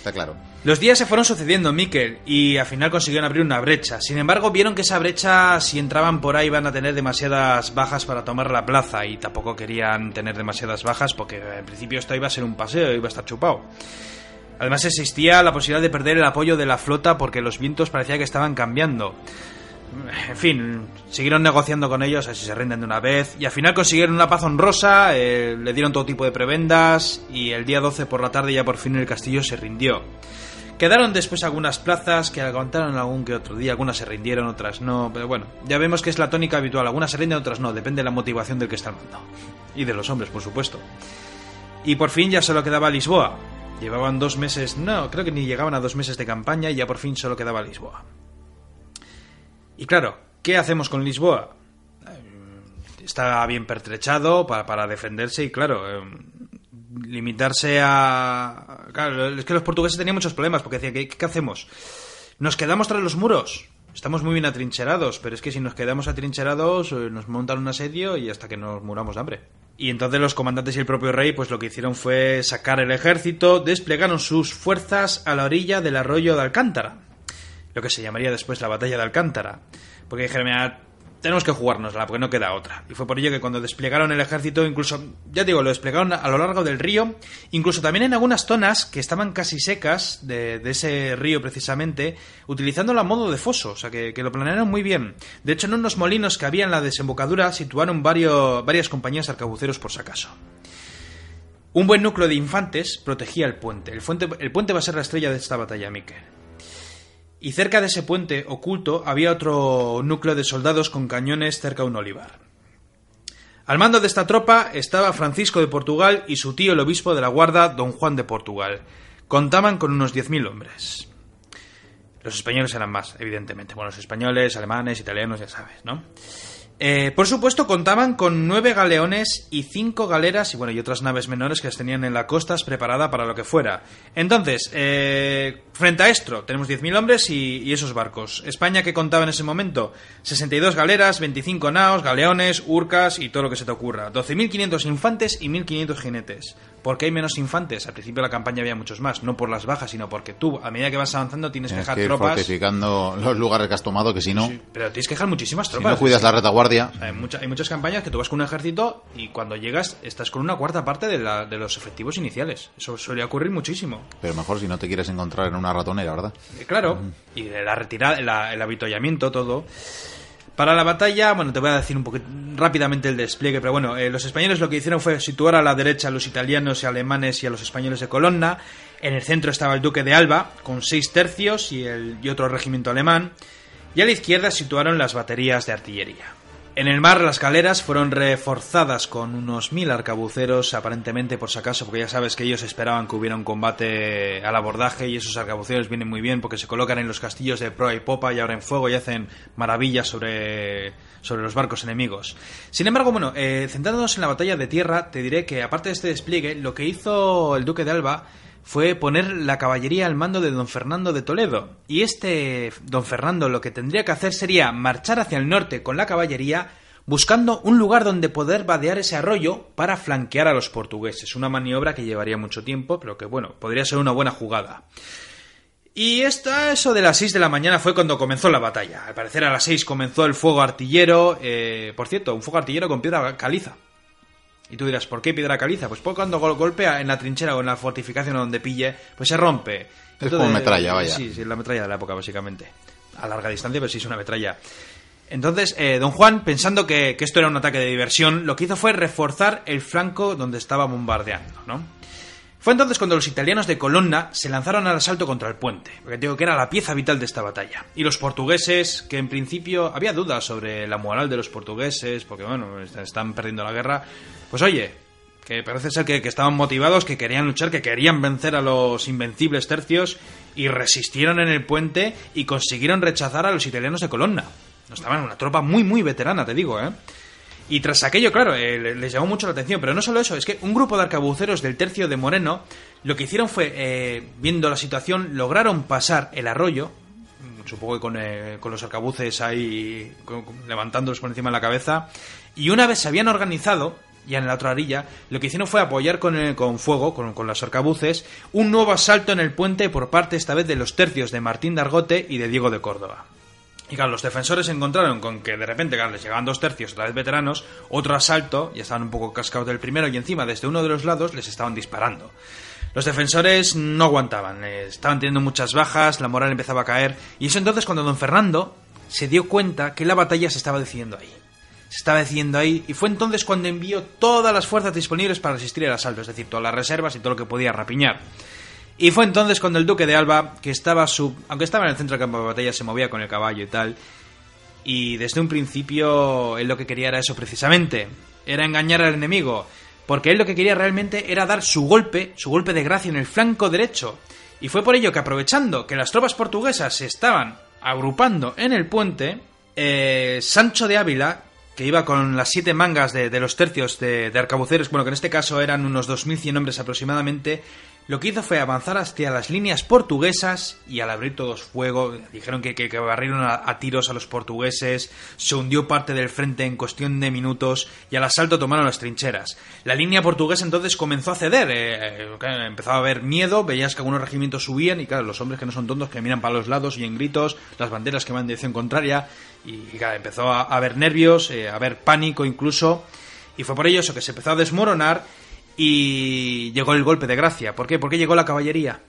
Está claro. Los días se fueron sucediendo, Mikel, y al final consiguieron abrir una brecha. Sin embargo, vieron que esa brecha, si entraban por ahí, iban a tener demasiadas bajas para tomar la plaza, y tampoco querían tener demasiadas bajas porque en principio esto iba a ser un paseo, iba a estar chupado. Además existía la posibilidad de perder el apoyo de la flota porque los vientos parecía que estaban cambiando. En fin, siguieron negociando con ellos, así se rinden de una vez, y al final consiguieron una paz honrosa, eh, le dieron todo tipo de prebendas, y el día 12 por la tarde ya por fin el castillo se rindió. Quedaron después algunas plazas que aguantaron algún que otro día, algunas se rindieron, otras no, pero bueno, ya vemos que es la tónica habitual, algunas se rinden, otras no, depende de la motivación del que está al mando. Y de los hombres, por supuesto. Y por fin ya solo quedaba Lisboa. Llevaban dos meses, no, creo que ni llegaban a dos meses de campaña y ya por fin solo quedaba Lisboa. Y claro, ¿qué hacemos con Lisboa? Eh, Está bien pertrechado para, defenderse y claro, eh, limitarse a... Claro, es que los portugueses tenían muchos problemas porque decían, ¿qué, qué hacemos? ¿Nos quedamos tras los muros? Estamos muy bien atrincherados, pero es que si nos quedamos atrincherados eh, nos montan un asedio y hasta que nos muramos de hambre. Y entonces los comandantes y el propio rey pues lo que hicieron fue sacar el ejército, desplegaron sus fuerzas a la orilla del arroyo de Alcántara, lo que se llamaría después la batalla de Alcántara, porque dijeron, mira, tenemos que jugárnosla porque no queda otra. Y fue por ello que cuando desplegaron el ejército, incluso, ya digo, lo desplegaron a lo largo del río, incluso también en algunas zonas que estaban casi secas de, ese río precisamente, utilizándolo a modo de foso, o sea que, lo planearon muy bien. De hecho, en unos molinos que había en la desembocadura situaron varios, varias compañías arcabuceros por si acaso. Un buen núcleo de infantes protegía el puente. El, puente. el puente va a ser la estrella de esta batalla, Miquel. Y cerca de ese puente oculto había otro núcleo de soldados con cañones cerca de un olivar. Al mando de esta tropa estaba Francisco de Portugal y su tío el obispo de la guarda, don Juan de Portugal. Contaban con unos 10.000 hombres. Los españoles eran más, evidentemente. Bueno, los españoles, alemanes, italianos, ya sabes, ¿no? Eh, por supuesto, contaban con nueve galeones y cinco galeras y bueno, y otras naves menores que las tenían en las costas preparada para lo que fuera. Entonces, eh, frente a esto, tenemos 10.000 hombres y, y, esos barcos. España que contaba en ese momento 62 galeras, 25 naos, galeones, urcas y todo lo que se te ocurra. 12.500 infantes y 1.500 jinetes. ¿Por qué hay menos infantes? Al principio de la campaña había muchos más, no por las bajas, sino porque tú, a medida que vas avanzando, tienes, tienes que dejar que ir tropas. fortificando los lugares que has tomado, que si no. Sí, pero tienes que dejar muchísimas tropas. Si no cuidas la retaguardia. Hay, mucha, hay, muchas campañas que tú vas con un ejército y cuando llegas estás con una cuarta parte de, la, de, los efectivos iniciales. Eso suele ocurrir muchísimo. Pero mejor si no te quieres encontrar en una ratonera, ¿verdad? Eh, claro. Y de la retirada, la, el avituallamiento, todo. Para la batalla, bueno, te voy a decir un poquito rápidamente el despliegue, pero bueno, eh, los españoles lo que hicieron fue situar a la derecha a los italianos y alemanes y a los españoles de Colonna. En el centro estaba el duque de Alba, con seis tercios y, el, y otro regimiento alemán. Y a la izquierda situaron las baterías de artillería. En el mar las galeras fueron reforzadas con unos mil arcabuceros, aparentemente por si acaso, porque ya sabes que ellos esperaban que hubiera un combate al abordaje y esos arcabuceros vienen muy bien porque se colocan en los castillos de proa y popa y abren fuego y hacen maravillas sobre, sobre los barcos enemigos. Sin embargo, bueno, eh, centrándonos en la batalla de tierra, te diré que aparte de este despliegue, lo que hizo el duque de Alba fue poner la caballería al mando de don Fernando de Toledo. Y este don Fernando lo que tendría que hacer sería marchar hacia el norte con la caballería buscando un lugar donde poder vadear ese arroyo para flanquear a los portugueses. Una maniobra que llevaría mucho tiempo, pero que bueno, podría ser una buena jugada. Y esta, eso de las 6 de la mañana fue cuando comenzó la batalla. Al parecer a las 6 comenzó el fuego artillero. Eh, por cierto, un fuego artillero con piedra caliza. Y tú dirás, ¿por qué piedra caliza? Pues porque cuando golpea en la trinchera o en la fortificación donde pille, pues se rompe. Es como metralla, vaya. Sí, sí, la metralla de la época, básicamente. A larga distancia, pero sí es una metralla. Entonces, eh, don Juan, pensando que, que, esto era un ataque de diversión, lo que hizo fue reforzar el flanco donde estaba bombardeando, ¿no? Fue entonces cuando los italianos de Colonna se lanzaron al asalto contra el puente, porque digo que era la pieza vital de esta batalla. Y los portugueses, que en principio había dudas sobre la moral de los portugueses, porque bueno, están perdiendo la guerra, pues oye, que parece ser que, estaban motivados, que querían luchar, que querían vencer a los invencibles tercios y resistieron en el puente y consiguieron rechazar a los italianos de Colonna. Estaban una tropa muy, muy veterana, te digo, ¿eh? Y tras aquello, claro, eh, les llamó mucho la atención. Pero no solo eso, es que un grupo de arcabuceros del tercio de Moreno lo que hicieron fue, eh, viendo la situación, lograron pasar el arroyo, supongo que con, eh, con los arcabuces ahí levantándolos por encima de la cabeza, y una vez se habían organizado, ya en la otra orilla, lo que hicieron fue apoyar con, el, con fuego, con, con los arcabuces, un nuevo asalto en el puente por parte esta vez de los tercios de Martín de Argote y de Diego de Córdoba. Y claro, los defensores se encontraron con que de repente, claro, les llegaban dos tercios, otra vez veteranos, otro asalto, ya estaban un poco cascados del primero, y encima desde uno de los lados les estaban disparando. Los defensores no aguantaban, eh, estaban teniendo muchas bajas, la moral empezaba a caer, y es entonces cuando don Fernando se dio cuenta que la batalla se estaba decidiendo ahí. Se estaba decidiendo ahí, y fue entonces cuando envió todas las fuerzas disponibles para resistir el asalto, es decir, todas las reservas y todo lo que podía rapiñar. Y fue entonces cuando el duque de Alba, que estaba aunque estaba en el centro del campo de batalla, se movía con el caballo y tal. Y desde un principio él lo que quería era eso precisamente, era engañar al enemigo, porque él lo que quería realmente era dar su golpe, su golpe de gracia en el flanco derecho. Y fue por ello que aprovechando que las tropas portuguesas se estaban agrupando en el puente, eh, Sancho de Ávila, que iba con las siete mangas de, de los tercios de, de, arcabuceros, bueno, que en este caso eran unos 2.100 hombres aproximadamente, lo que hizo fue avanzar hacia las líneas portuguesas y al abrir todos fuego, dijeron que, que, que barrieron a, tiros a los portugueses, se hundió parte del frente en cuestión de minutos y al asalto tomaron las trincheras. La línea portuguesa entonces comenzó a ceder, eh, eh, empezaba a haber miedo, veías que algunos regimientos subían y claro, los hombres que no son tontos que miran para los lados y en gritos, las banderas que van en dirección contraria y, y claro, empezó a, a haber nervios, eh, a haber pánico incluso y fue por ello eso que se empezó a desmoronar y llegó el golpe de gracia. ¿Por qué? Porque llegó la caballería.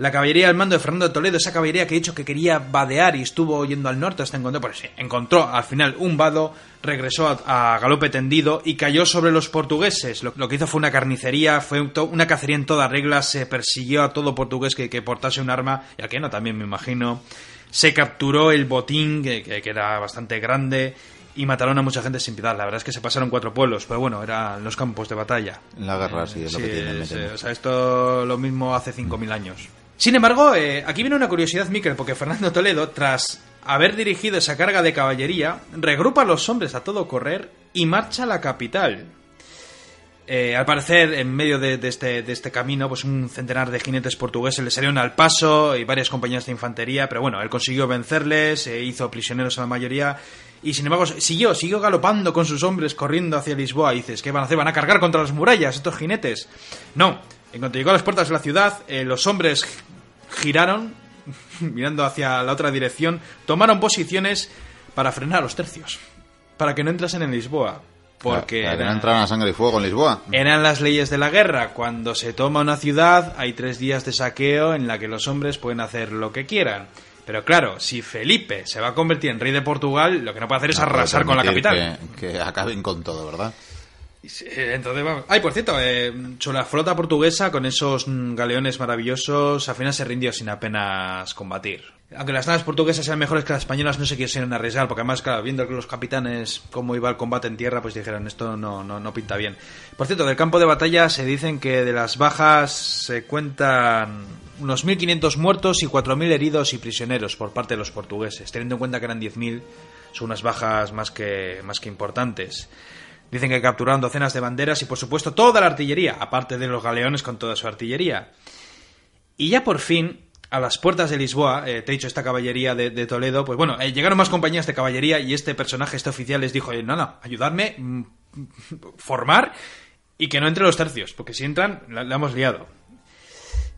La caballería al mando de Fernando de Toledo, esa caballería que he dicho que quería vadear y estuvo yendo al norte hasta encontrar, pues sí, encontró al final un vado, regresó a, galope tendido y cayó sobre los portugueses. Lo, lo, que hizo fue una carnicería, fue una cacería en toda regla, se persiguió a todo portugués que, portase un arma, y a que no también me imagino. Se capturó el botín, que, que era bastante grande, y mataron a mucha gente sin piedad. La verdad es que se pasaron cuatro pueblos, pero bueno, eran los campos de batalla. La guerra, sí, es lo sí, que tienen. Es, o sea, esto lo mismo hace 5.000 años. Sin embargo, eh, aquí viene una curiosidad, Miquel, porque Fernando Toledo, tras haber dirigido esa carga de caballería, regrupa a los hombres a todo correr y marcha a la capital. Eh, al parecer, en medio de, de, este, de, este, camino, pues un centenar de jinetes portugueses le salieron al paso y varias compañías de infantería, pero bueno, él consiguió vencerles, eh, hizo prisioneros a la mayoría y sin embargo siguió, siguió galopando con sus hombres corriendo hacia Lisboa. Y dices, ¿qué van a hacer? ¿Van a cargar contra las murallas estos jinetes? No, en cuanto llegó a las puertas de la ciudad, eh, los hombres giraron, mirando hacia la otra dirección, tomaron posiciones para frenar a los tercios, para que no entrasen en Lisboa. Porque para, para no entraran a sangre y fuego en Lisboa. Eran las leyes de la guerra. Cuando se toma una ciudad, hay tres días de saqueo en la que los hombres pueden hacer lo que quieran. Pero claro, si Felipe se va a convertir en rey de Portugal, lo que no puede hacer es no arrasar con la capital. Que, que, acaben con todo, ¿verdad? Entonces, vamos. Ay, por cierto, eh, la flota portuguesa, con esos galeones maravillosos, al final se rindió sin apenas combatir. Aunque las naves portuguesas sean mejores que las españolas, no se quisieron arriesgar, porque además, claro, viendo que los capitanes cómo iba el combate en tierra, pues dijeron, esto no, no, no pinta bien. Por cierto, del campo de batalla se dicen que de las bajas se cuentan unos 1.500 muertos y 4.000 heridos y prisioneros por parte de los portugueses. Teniendo en cuenta que eran 10.000, son unas bajas más que, más que importantes. Dicen que capturaron docenas de banderas y, por supuesto, toda la artillería, aparte de los galeones con toda su artillería. Y ya por fin, a las puertas de Lisboa, eh, te he dicho, esta caballería de, de Toledo, pues bueno, eh, llegaron más compañías de caballería y este personaje, este oficial, les dijo, no, ayudadme, mm, formar y que no entre los tercios, porque si entran, la, la hemos liado.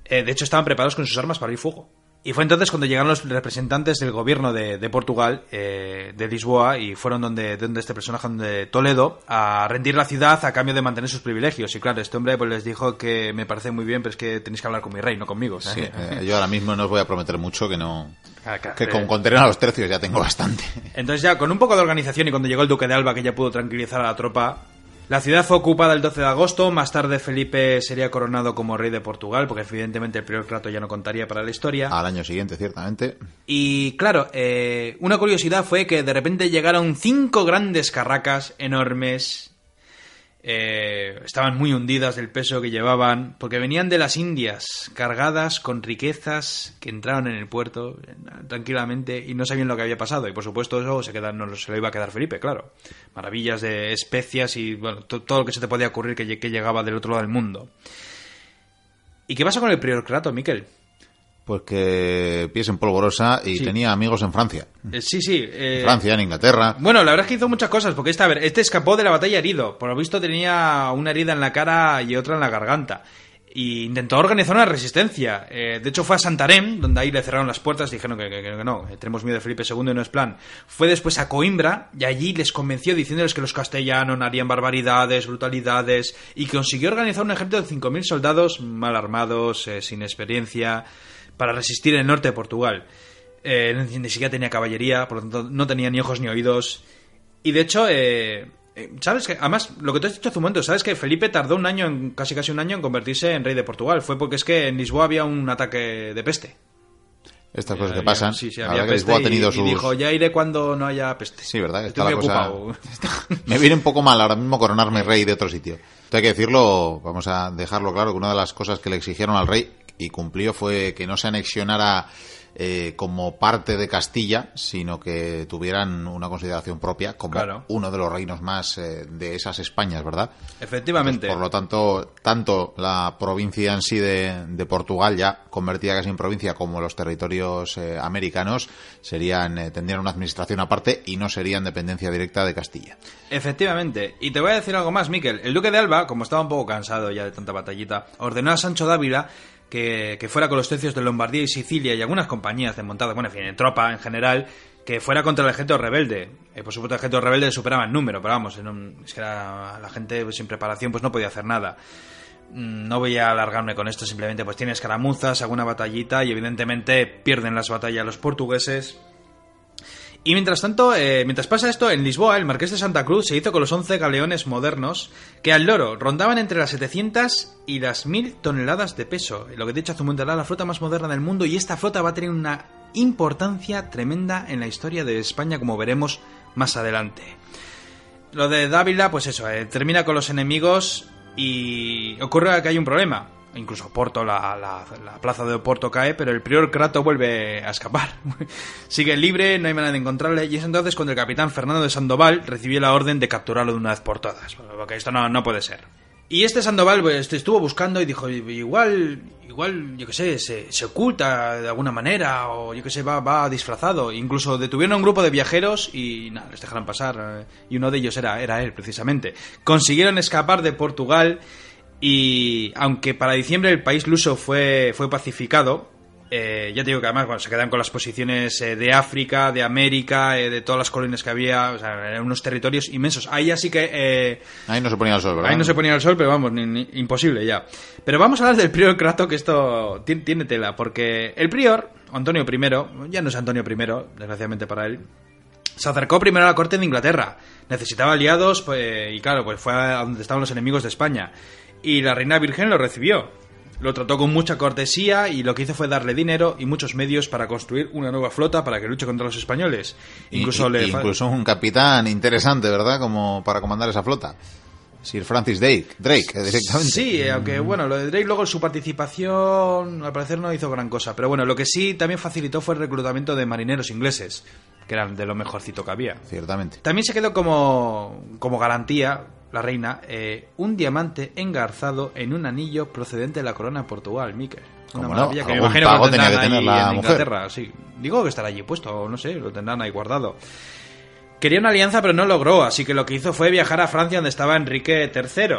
Eh, de hecho, estaban preparados con sus armas para ir fuego. Y fue entonces cuando llegaron los representantes del gobierno de, de Portugal, eh, de Lisboa, y fueron donde, donde este personaje, de Toledo, a rendir la ciudad a cambio de mantener sus privilegios. Y claro, este hombre pues les dijo que me parece muy bien, pero es que tenéis que hablar con mi rey, no conmigo. Sí, eh, yo ahora mismo no os voy a prometer mucho que no... Que eh. con, con tener a los tercios ya tengo bastante. Entonces ya, con un poco de organización y cuando llegó el duque de Alba, que ya pudo tranquilizar a la tropa, la ciudad fue ocupada el 12 de agosto, más tarde Felipe sería coronado como rey de Portugal, porque evidentemente el prior Crato ya no contaría para la historia. Al año siguiente, ciertamente. Y claro, eh, una curiosidad fue que de repente llegaron cinco grandes carracas enormes. Eh, estaban muy hundidas del peso que llevaban, porque venían de las Indias, cargadas con riquezas que entraron en el puerto eh, tranquilamente y no sabían lo que había pasado. Y por supuesto eso se, queda, no, se lo iba a quedar Felipe, claro. Maravillas de especias y bueno, to- todo lo que se te podía ocurrir que, que llegaba del otro lado del mundo. ¿Y qué pasa con el prior Crato, Miquel? Pues que pies en polvorosa y Sí. tenía amigos en Francia. Eh, sí, sí. eh, Francia, en Inglaterra. Bueno, la verdad es que hizo muchas cosas, porque esta, a ver, este escapó de la batalla herido. Por lo visto tenía una herida en la cara y otra en la garganta. Y intentó organizar una resistencia. Eh, de hecho, fue a Santarém, donde ahí le cerraron las puertas, dijeron que, que- que no, tenemos miedo de Felipe II y no es plan. Fue después a Coimbra y allí les convenció diciéndoles que los castellanos no harían barbaridades, brutalidades, y consiguió organizar un ejército de 5.000 soldados mal armados, eh, sin experiencia, para resistir el norte de Portugal. Eh, ni siquiera tenía caballería, por lo tanto no tenía ni ojos ni oídos. Y de hecho, eh, eh, ¿sabes que Además, lo que tú has dicho hace un momento, ¿sabes que Felipe tardó un año, en, casi casi un año, en convertirse en rey de Portugal? Fue porque es que en Lisboa había un ataque de peste. Estas cosas que pasan. Sí, sí, había que peste Lisboa ha y- tenido y, sus... dijo, ya iré cuando no haya peste. Sí, ¿verdad? Estoy Está muy la cosa-. Me viene un poco mal ahora mismo coronarme rey de otro sitio. Esto hay que decirlo, vamos a dejarlo claro, que una de las cosas que le exigieron al rey y cumplió fue que no se anexionara eh, como parte de Castilla, sino que tuvieran una consideración propia como Claro. uno de los reinos más eh, de esas Españas, ¿verdad? Efectivamente. Por lo tanto, tanto la provincia en sí de, de Portugal, ya convertida casi en provincia, como los territorios eh, americanos, serían tendrían una administración aparte y no serían dependencia directa de Castilla. Efectivamente. Y te voy a decir algo más, Miquel. El duque de Alba, como estaba un poco cansado ya de tanta batallita, ordenó a Sancho Dávila que, fuera con los tercios de Lombardía y Sicilia y algunas compañías de montadas, bueno, en fin, en tropa en general, que fuera contra el ejército rebelde. Eh, por supuesto, el ejército rebelde superaba en número, pero vamos, no- es que la gente sin preparación pues no podía hacer nada. Mm, No voy a alargarme con esto, simplemente pues tiene escaramuzas, alguna batallita y evidentemente pierden las batallas los portugueses. Y mientras tanto, eh, mientras pasa esto, en Lisboa, el Marqués de Santa Cruz se hizo con los 11 galeones modernos que al loro rondaban entre las 700 y las 1000 toneladas de peso. Lo que te he dicho hace la flota más moderna del mundo y esta flota va a tener una importancia tremenda en la historia de España, como veremos más adelante. Lo de Dávila, pues eso, eh, termina con los enemigos y ocurre que hay un problema. Incluso Porto, la, la- la plaza de Oporto cae, pero el prior Crato vuelve a escapar. Sigue libre, no hay manera de encontrarle, y es entonces cuando el capitán Fernando de Sandoval recibió la orden de capturarlo de una vez por todas, porque esto no, no puede ser. Y este Sandoval pues, estuvo buscando y dijo, igual, igual, yo qué sé, se, se oculta de alguna manera, o yo qué sé, va, va disfrazado. Incluso detuvieron a un grupo de viajeros y nada, les dejaron pasar, eh, y uno de ellos era, era él, precisamente. Consiguieron escapar de Portugal y aunque para diciembre el país luso fue, fue pacificado, eh, ya te digo que además bueno, se quedan con las posiciones eh, de África, de América, eh, de todas las colonias que había, o sea, eran unos territorios inmensos. Ahí así que... eh, Ahí no se ponía el sol, ¿verdad? Ahí no se ponía el sol, pero vamos, ni- ni- imposible ya. Pero vamos a hablar del prior Crato, que esto tiene, tiene tela, porque el prior, Antonio I, ya no es Antonio I, desgraciadamente para él, se acercó primero a la corte de Inglaterra. Necesitaba aliados, pues, y claro, pues fue a donde estaban los enemigos de España. Y la reina virgen lo recibió. Lo trató con mucha cortesía y lo que hizo fue darle dinero y muchos medios para construir una nueva flota para que luche contra los españoles. Incluso y- le y incluso un capitán interesante, ¿verdad? Como para comandar esa flota. Sir Francis Drake, Drake eh, directamente. Sí, eh, aunque bueno, lo de Drake luego su participación al parecer no hizo gran cosa. Pero bueno, lo que sí también facilitó fue el reclutamiento de marineros ingleses, que eran de lo mejorcito que había. Ciertamente. También se quedó como, como garantía, la reina, eh, un diamante engarzado en un anillo procedente de la corona de Portugal, Miquel. Una Cómo no, maravilla que me imagino que lo que ahí la en mujer. Inglaterra, sí. Digo que estará allí puesto, no sé, lo tendrán ahí guardado. Quería una alianza, pero no logró, así que lo que hizo fue viajar a Francia, donde estaba Enrique III.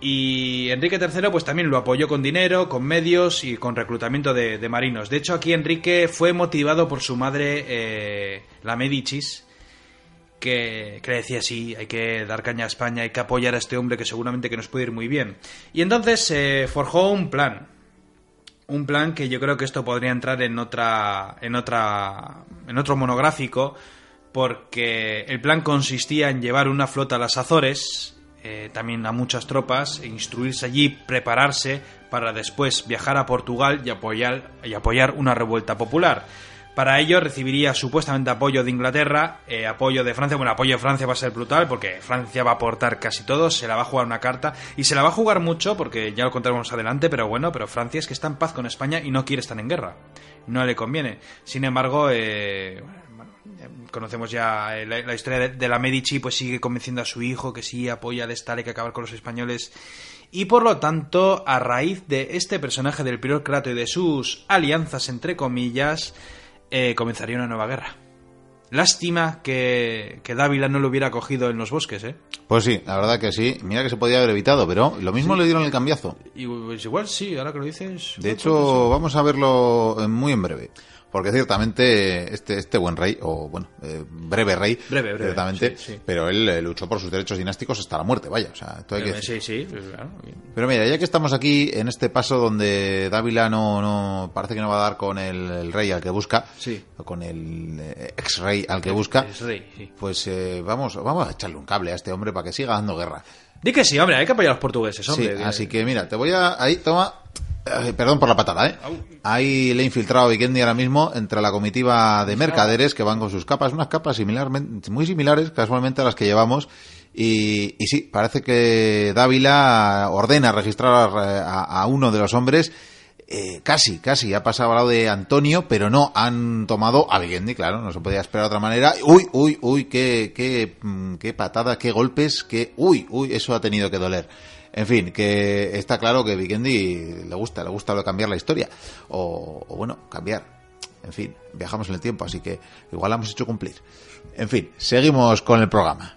Y Enrique III pues también lo apoyó con dinero, con medios y con reclutamiento de, marinos. De hecho, aquí Enrique fue motivado por su madre, eh, la Medicis, que, le decía sí, hay que dar caña a España, hay que apoyar a este hombre que seguramente que nos puede ir muy bien. Y entonces se forjó un plan. Un plan que yo creo que esto podría entrar en otra. en otra. en otro monográfico. Porque el plan consistía en llevar una flota a las Azores, eh, también a muchas tropas, e instruirse allí, prepararse para después viajar a Portugal y apoyar, y apoyar una revuelta popular. Para ello recibiría supuestamente apoyo de Inglaterra, eh, apoyo de Francia. Bueno, apoyo de Francia va a ser brutal porque Francia va a aportar casi todo, se la va a jugar una carta y se la va a jugar mucho porque ya lo contaremos adelante, pero bueno, pero Francia es que está en paz con España y no quiere estar en guerra. No le conviene. Sin embargo, eh, conocemos ya eh, la, historia de, la Medici, pues sigue convenciendo a su hijo que sí apoya al Estado y que acabar con los españoles. Y por lo tanto, a raíz de este personaje del Prior Crato y de sus alianzas entre comillas, eh, comenzaría una nueva guerra. Lástima que, que, Dávila no lo hubiera cogido en los bosques, ¿eh? Pues sí, la verdad que sí. Mira que se podía haber evitado, pero lo mismo le dieron el cambiazo. Y, pues igual sí, ahora que lo dices. De hecho, vamos a verlo muy en breve porque ciertamente este, este buen rey, o bueno, eh, breve rey, breve, ciertamente, pero él eh, luchó por sus derechos dinásticos hasta la muerte, vaya, o sea, esto hay que... Sí, sí, claro. Pero mira, ya que estamos aquí en este paso donde Dávila no, no parece que no va a dar con el, rey al que busca, sí. o con el eh, ex rey al que busca, pues vamos, vamos a echarle un cable a este hombre para que siga dando guerra. Di que sí, hombre, hay que apoyar a los portugueses, hombre. Sí, así que mira, te voy a... Ahí, toma, perdón por la patada, ¿eh? Ahí le he infiltrado Vikendi ahora mismo entre la comitiva de mercaderes que van con sus capas, unas capas similarmente, muy similares casualmente a las que llevamos. Y, y sí, parece que Dávila ordena registrar a, uno de los hombres. Eh, casi, casi ha pasado al lado de Antonio, pero no, han tomado a Vikendi, claro, no se podía esperar de otra manera. Uy, uy, uy, qué, qué, mm, qué patada, qué golpes, qué, uy, uy, eso ha tenido que doler. En fin, que está claro que Vikendi le gusta, le gusta cambiar la historia. O, o bueno, cambiar. En fin, viajamos en el tiempo, así que igual la hemos hecho cumplir. En fin, seguimos con el programa.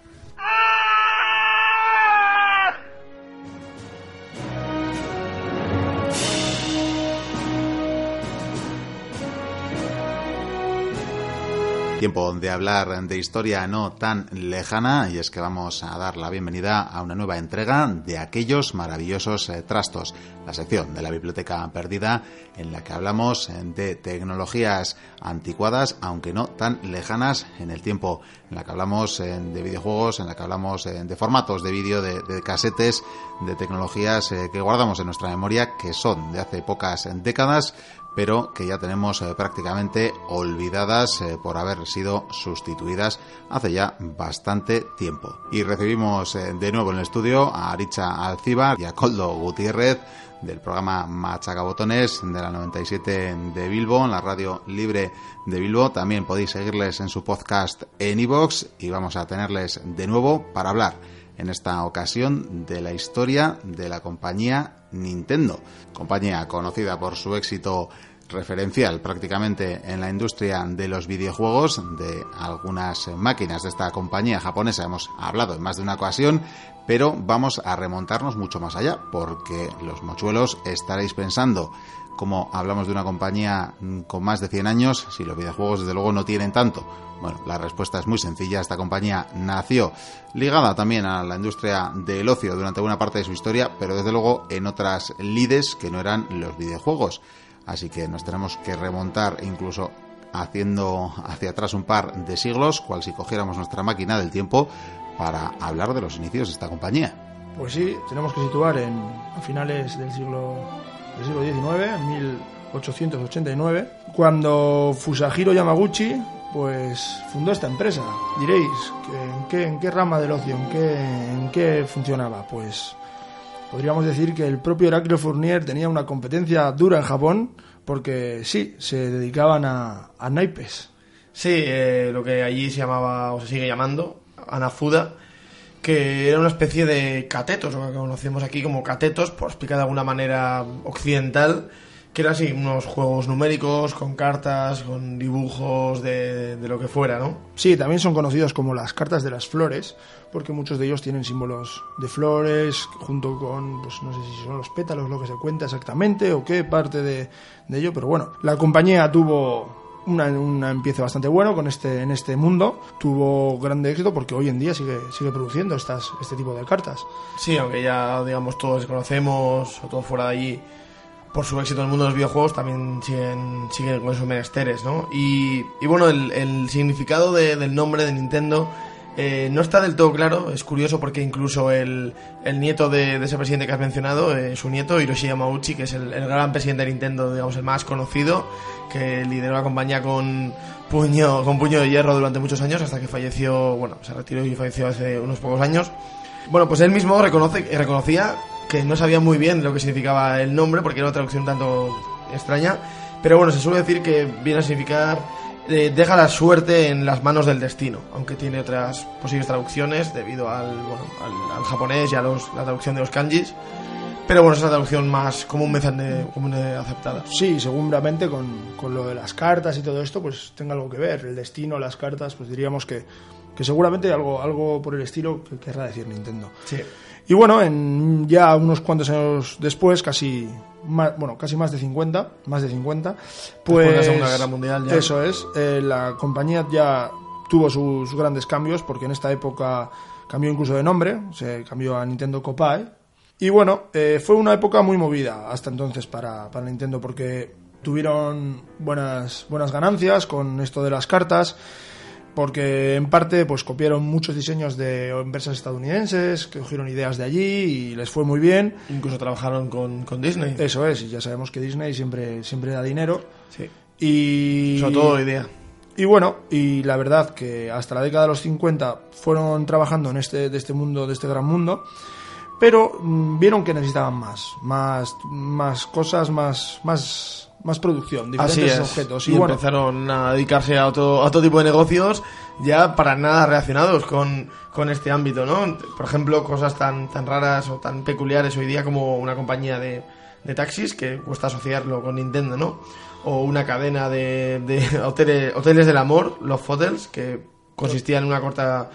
Tiempo de hablar de historia no tan lejana y es que vamos a dar la bienvenida a una nueva entrega de aquellos maravillosos eh, trastos, la sección de la biblioteca perdida en la que hablamos de tecnologías anticuadas aunque no tan lejanas en el tiempo, en la que hablamos eh, de videojuegos, en la que hablamos eh, de formatos de vídeo, de, de, casetes, de tecnologías que guardamos en nuestra memoria que son de hace pocas décadas pero que ya tenemos eh, prácticamente olvidadas eh, por haber sido sustituidas hace ya bastante tiempo. Y recibimos eh, de nuevo en el estudio a Aricha Alcibar y a Coldo Gutiérrez del programa Machacabotones de la 97 de Bilbo, en la radio libre de Bilbo. También podéis seguirles en su podcast en iVoox y vamos a tenerles de nuevo para hablar en esta ocasión de la historia de la compañía Nintendo, compañía conocida por su éxito referencial prácticamente en la industria de los videojuegos de algunas máquinas de esta compañía japonesa hemos hablado en más de una ocasión pero vamos a remontarnos mucho más allá porque los mochuelos estaréis pensando como hablamos de una compañía con más de 100 años si los videojuegos desde luego no tienen tanto bueno, la respuesta es muy sencilla. Esta compañía nació ligada también a la industria del ocio durante buena parte de su historia, pero desde luego en otras lides que no eran los videojuegos. Así que nos tenemos que remontar incluso haciendo hacia atrás un par de siglos, cual si cogiéramos nuestra máquina del tiempo para hablar de los inicios de esta compañía. Pues sí, tenemos que situar en a finales del siglo del siglo XIX, en 1889, cuando Fusajiro Yamaguchi pues fundó esta empresa. Diréis, ¿en qué, en qué rama del ocio, en qué, en qué funcionaba? Pues podríamos decir que el propio Heraclio Fournier tenía una competencia dura en Japón porque sí, se dedicaban a, naipes. Sí, eh, lo que allí se llamaba o se sigue llamando anafuda, que era una especie de catetos, lo que conocemos aquí como catetos, por explicar de alguna manera occidental, que eran así, unos juegos numéricos, con cartas, con dibujos de, lo que fuera, ¿no? Sí, también son conocidos como las cartas de las flores, porque muchos de ellos tienen símbolos de flores, junto con, pues no sé si son los pétalos lo que se cuenta exactamente o qué parte de ello, pero bueno, la compañía tuvo una, una empiece bastante bueno con este en este mundo tuvo grande éxito porque hoy en día sigue sigue produciendo estas este tipo de cartas Sí, aunque ya, digamos, todos conocemos, o todos fuera de allí, por su éxito en el mundo de los videojuegos, también siguen, siguen con esos menesteres, ¿no? Y, y bueno, el, significado de- del nombre de Nintendo eh, no está del todo claro. Es curioso porque incluso el, el nieto de, ese presidente que has mencionado, eh, su nieto, Hiroshi Yamauchi, que es el, gran presidente de Nintendo, digamos, el más conocido, que lideró la compañía con puño, con puño de hierro durante muchos años, hasta que falleció, bueno, se retiró y falleció hace unos pocos años. Bueno, pues él mismo reconoce, reconocía que no sabía muy bien lo que significaba el nombre, porque era una traducción tanto extraña. Pero bueno, se suele decir que viene a significar eh, deja la suerte en las manos del destino, aunque tiene otras posibles traducciones debido al, bueno, al, al japonés y a los, la traducción de los kanjis. Pero bueno, es la traducción más comúnmente, comúnmente aceptada. Sí, seguramente con, con lo de las cartas y todo esto, pues tenga algo que ver. El destino, las cartas, pues diríamos que, que seguramente algo, algo por el estilo que querrá decir Nintendo. Sí. Y bueno, en ya unos cuantos años después, casi más, bueno, casi más de 50, más de 50, pues de la Segunda Guerra Mundial ya. Eso es, eh, la compañía ya tuvo sus grandes cambios porque en esta época cambió incluso de nombre, se cambió a Nintendo Copae. Y bueno, eh, fue una época muy movida hasta entonces para, para Nintendo porque tuvieron buenas, buenas ganancias con esto de las cartas porque en parte pues copiaron muchos diseños de empresas estadounidenses que cogieron ideas de allí y les fue muy bien Incluso trabajaron con, con Disney. eso es y ya sabemos que Disney siempre siempre da dinero Sí. y Sobre todo idea. y bueno y la verdad que hasta la década de los 50 fueron trabajando en este de este mundo de este gran mundo pero mm, vieron que necesitaban más más más cosas más más más producción Así diferentes es. objetos y y bueno empezaron a dedicarse a otro, a otro tipo de negocios ya para nada relacionados con, con este ámbito, ¿no? Por ejemplo, cosas tan, tan raras o tan peculiares hoy día como una compañía de, de taxis, que cuesta asociarlo con Nintendo, ¿no? O una cadena de, de hoteles, hoteles del amor, los Hotels, que consistía en una corta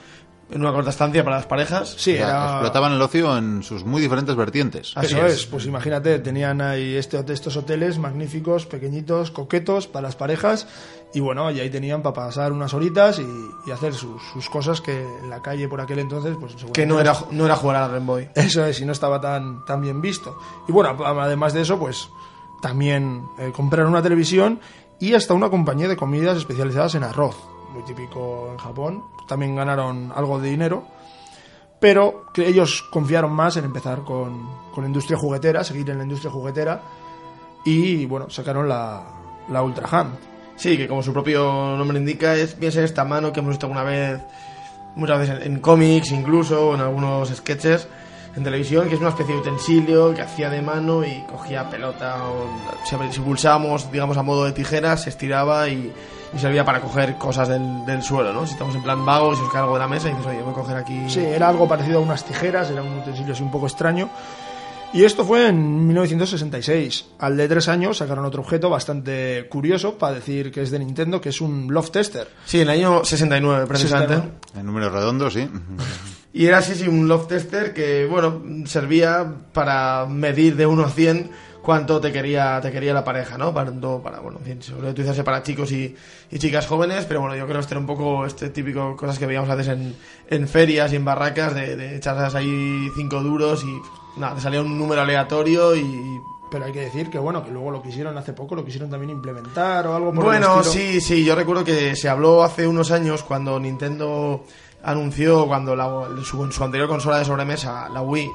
en una corta estancia para las parejas. sí era explotaban el ocio en sus muy diferentes vertientes. Así Eso es. es. pues imagínate, tenían ahí este, estos hoteles magníficos, pequeñitos, coquetos para las parejas y bueno, y ahí tenían para pasar unas horitas y, y hacer sus, sus cosas que en la calle por aquel entonces pues Que no era, no era jugar a la Game Boy. Eso es, y no estaba tan, tan bien visto. Y bueno, además de eso, pues también eh, compraron una televisión y hasta una compañía de comidas especializadas en arroz, muy típico en Japón. También ganaron algo de dinero, pero que ellos confiaron más en empezar con, con la industria juguetera, seguir en la industria juguetera y bueno, sacaron la, la Ultra Hand. Sí, que como su propio nombre indica, es bien ser esta mano que hemos visto alguna vez, muchas veces en, en cómics incluso, en algunos sketches en televisión, que es una especie de utensilio que hacía de mano y cogía pelota, o si, si pulsábamos, digamos, a modo de tijera, se estiraba y, y servía para coger cosas del, del suelo, ¿no? Si estamos en plan vago, si os cae algo de la mesa y dices, oye, voy a coger aquí... Sí, era algo parecido a unas tijeras, era un utensilio así un poco extraño. Y esto fue en 1966. Al de tres años sacaron otro objeto bastante curioso para decir que es de Nintendo, que es un Love Tester. Sí, en el año 69, precisamente. 69. En números redondos, sí. Y era así, sí, un love tester que, bueno, servía para medir de 1 a 100 cuánto te quería, te quería la pareja, ¿no? Para, para bueno, en fin, suele utilizarse para chicos y, y chicas jóvenes, pero bueno, yo creo que este era un poco este típico cosas que veíamos antes en, en ferias y en barracas, de, de echarlas ahí cinco duros y nada, te salía un número aleatorio y... Pero hay que decir que bueno, que luego lo quisieron hace poco, lo quisieron también implementar o algo por Bueno, el sí, sí, yo recuerdo que se habló hace unos años cuando Nintendo anunció, cuando la, su, su anterior consola de sobremesa, la Wii,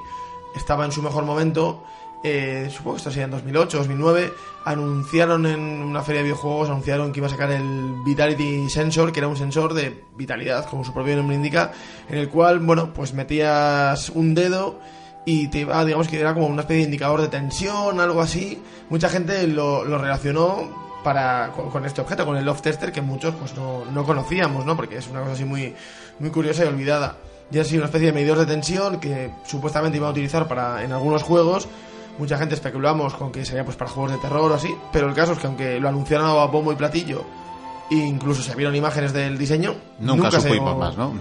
estaba en su mejor momento, eh, supongo que esto sería en 2008, 2009, anunciaron en una feria de videojuegos, anunciaron que iba a sacar el Vitality Sensor, que era un sensor de vitalidad, como su propio nombre indica, en el cual, bueno, pues metías un dedo y te iba, digamos que era como una especie de indicador de tensión, algo así. Mucha gente lo, relacionó para, con, este objeto, con el Love Tester, que muchos pues no, no conocíamos, ¿no? Porque es una cosa así muy, muy curiosa y olvidada. Y así una especie de medidor de tensión que supuestamente iba a utilizar para, en algunos juegos, mucha gente especulamos con que sería pues para juegos de terror o así, pero el caso es que aunque lo anunciaron a bombo y platillo incluso se vieron imágenes del diseño. Nunca, se supimos dio- más, ¿no?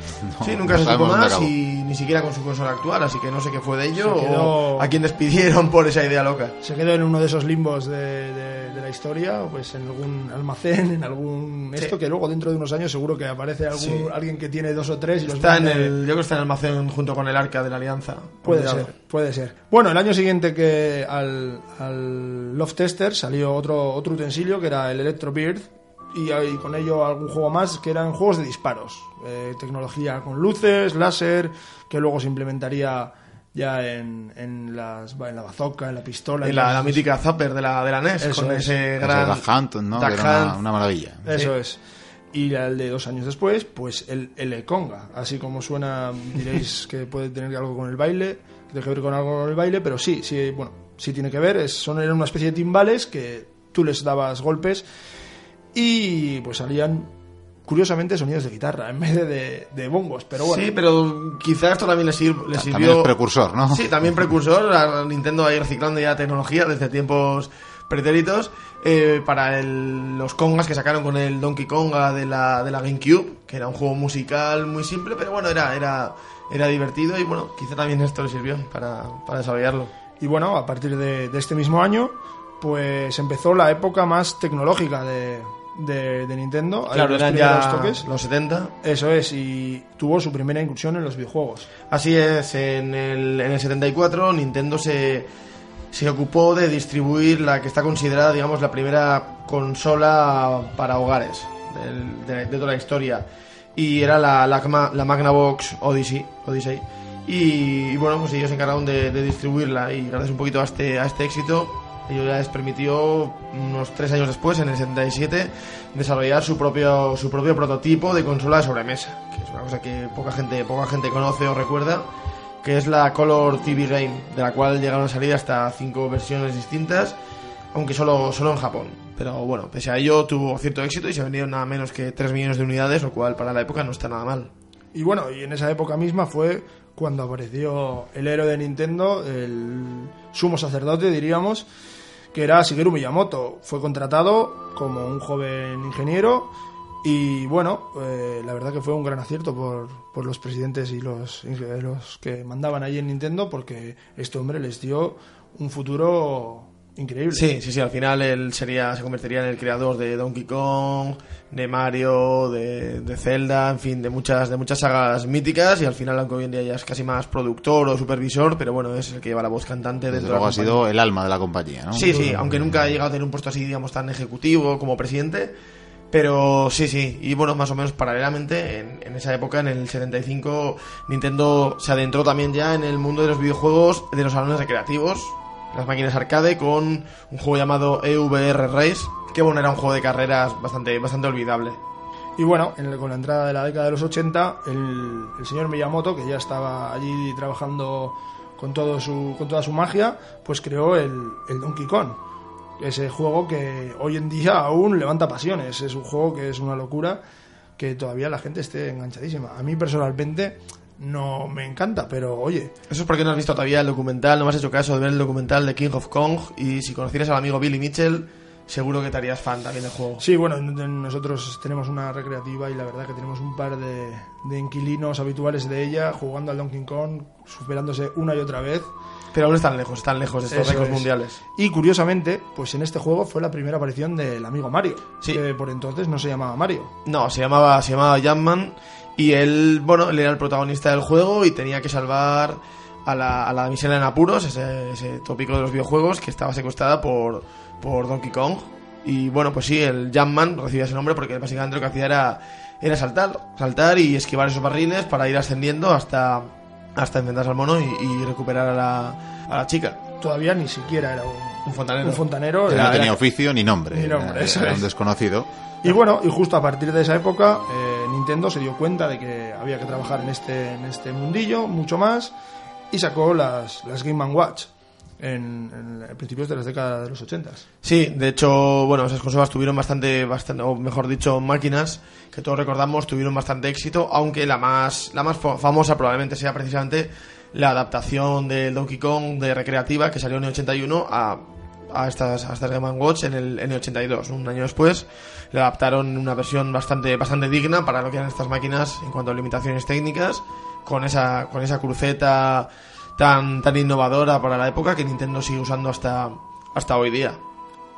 Sí, nunca no se supo más y ni siquiera con su consola actual, así que no sé qué fue de ello Se quedó- o a quién despidieron por esa idea loca. Se quedó en uno de esos limbos de, de- de la historia, pues en algún almacén, en algún Sí. esto, que luego dentro de unos años seguro que aparece algún, Sí. alguien que tiene dos o tres y los Está en el, yo creo que está en el almacén junto con el arca de la alianza. Puede Olvidado. ser, puede ser. Bueno, el año siguiente que al, al Love Tester salió otro, otro utensilio que era el Electro Beard y, y con ello algún juego más que eran juegos de disparos. Eh, tecnología con luces, láser, que luego se implementaría ya en, en, las, en la bazooka, en la pistola. Y en la, mítica Zapper de la, de la NES, Eso con es. ese gran. Duck Hunt, ¿no? Duck Que era una, maravilla. Eso es. Y el de dos años después, pues el, el Econga. Así como suena, diréis que puede tener algo con el baile, que tiene que ver con algo con el baile, pero sí, sí, bueno, sí tiene que ver. Es, son, eran una especie de timbales que tú les dabas golpes y pues salían, curiosamente, sonidos de guitarra en vez de, de, de bongos. Pero bueno, Sí, pero quizá esto también le, sirvió. También es precursor, ¿no? Sí, también precursor. a Nintendo ahí reciclando ya tecnología desde tiempos pretéritos eh, para el- los congas que sacaron con el Donkey Konga de la, de la GameCube, que era un juego musical muy simple, pero bueno, era, era, era divertido y bueno, quizá también esto le sirvió para, para desarrollarlo. Y bueno, a partir de, de este mismo año, pues empezó la época más tecnológica de, de, de Nintendo. Claro, los eran ya toques. los 70. Eso es, y tuvo su primera incursión en los videojuegos. Así es, en el, en el 74 Nintendo se, se ocupó de distribuir la que está considerada, digamos, la primera consola para hogares del- de, de toda la historia. Y era la, la Magnavox Odyssey. Odyssey. Y, y bueno, pues ellos se encargaron de, de distribuirla y gracias un poquito a este, a este éxito, ellos ya les permitió unos tres años después, en el 77, desarrollar su propio, su propio prototipo de consola de sobremesa, que es una cosa que poca gente, poca gente conoce o recuerda, que es la Color TV Game, de la cual llegaron a salir hasta cinco versiones distintas, aunque solo, solo en Japón. Pero bueno, pese a ello tuvo cierto éxito y se vendieron nada menos que 3 millones de unidades, lo cual para la época no está nada mal. Y bueno, y en esa época misma fue cuando apareció el héroe de Nintendo, el sumo sacerdote, diríamos, que era Shigeru Miyamoto. Fue contratado como un joven ingeniero y bueno, eh, la verdad que fue un gran acierto por, por los presidentes y los, los que mandaban allí en Nintendo porque este hombre les dio un futuro increíble. Sí, sí, sí, al final él sería, se convertiría en el creador de Donkey Kong, de Mario, de, de Zelda, en fin, de muchas, de muchas sagas míticas y al final, aunque hoy en día ya es casi más productor o supervisor, pero bueno, es el que lleva la voz cantante Desde dentro luego de ha la sido el alma de la compañía, ¿no? Sí, sí, aunque nunca ha llegado a tener un puesto así, digamos, tan ejecutivo como presidente. Pero sí, sí, y bueno, más o menos paralelamente, en, en esa época, en el 75, Nintendo se adentró también ya en el mundo de los videojuegos, de los salones recreativos, las máquinas arcade, con un juego llamado EVR Race, que bueno, era un juego de carreras bastante, bastante olvidable. Y bueno, en el- con la entrada de la década de los 80, el, el señor Miyamoto, que ya estaba allí trabajando con, todo su, con toda su magia, pues creó el, el Donkey Kong. Ese juego que hoy en día aún levanta pasiones. Es un juego que es una locura que todavía la gente esté enganchadísima. A mí personalmente no me encanta, pero oye, Eso es porque no has visto todavía el documental, no me has hecho caso de ver el documental de King of Kong, y si conocieras al amigo Billy Mitchell, seguro que te harías fan también del juego. Sí, bueno, nosotros tenemos una recreativa y la verdad que tenemos un par de, de inquilinos habituales de ella jugando al Donkey Kong, superándose una y otra vez. Pero aún están lejos, están lejos de estos Eso récords es. mundiales. Y curiosamente, pues en este juego fue la primera aparición del amigo Mario, Sí. que por entonces no se llamaba Mario. No, se llamaba, se llamaba Jumpman y él, bueno, él era el protagonista del juego y tenía que salvar a la, a la damisela en apuros, ese, ese tópico de los videojuegos, que estaba secuestrada por, por Donkey Kong. Y bueno, pues sí, el Jumpman recibía ese nombre porque básicamente lo que hacía era, era saltar, saltar y esquivar esos barriles para ir ascendiendo hasta, hasta enfrentarse al mono y, y recuperar a la, a la chica. Todavía ni siquiera era un, Un fontanero. un fontanero. Que era- no tenía era- oficio ni nombre. Ni nombre, era, eso era es. un desconocido. Y bueno, y justo a partir de esa época, eh, Nintendo se dio cuenta de que había que trabajar en este, en este mundillo mucho más y sacó las, las Game Watch en, en principios de las décadas de los 80. Sí, de hecho, bueno, esas consolas tuvieron bastante, bastante, o mejor dicho, máquinas que todos recordamos tuvieron bastante éxito, aunque la más, la más fa- famosa probablemente sea precisamente la adaptación del Donkey Kong de recreativa que salió en el 81 a, a estas, a estas Game Watch en el, en el 82. Un año después le adaptaron una versión bastante, bastante digna para lo que eran estas máquinas en cuanto a limitaciones técnicas, con esa, con esa cruceta tan, tan innovadora para la época que Nintendo sigue usando hasta, hasta hoy día.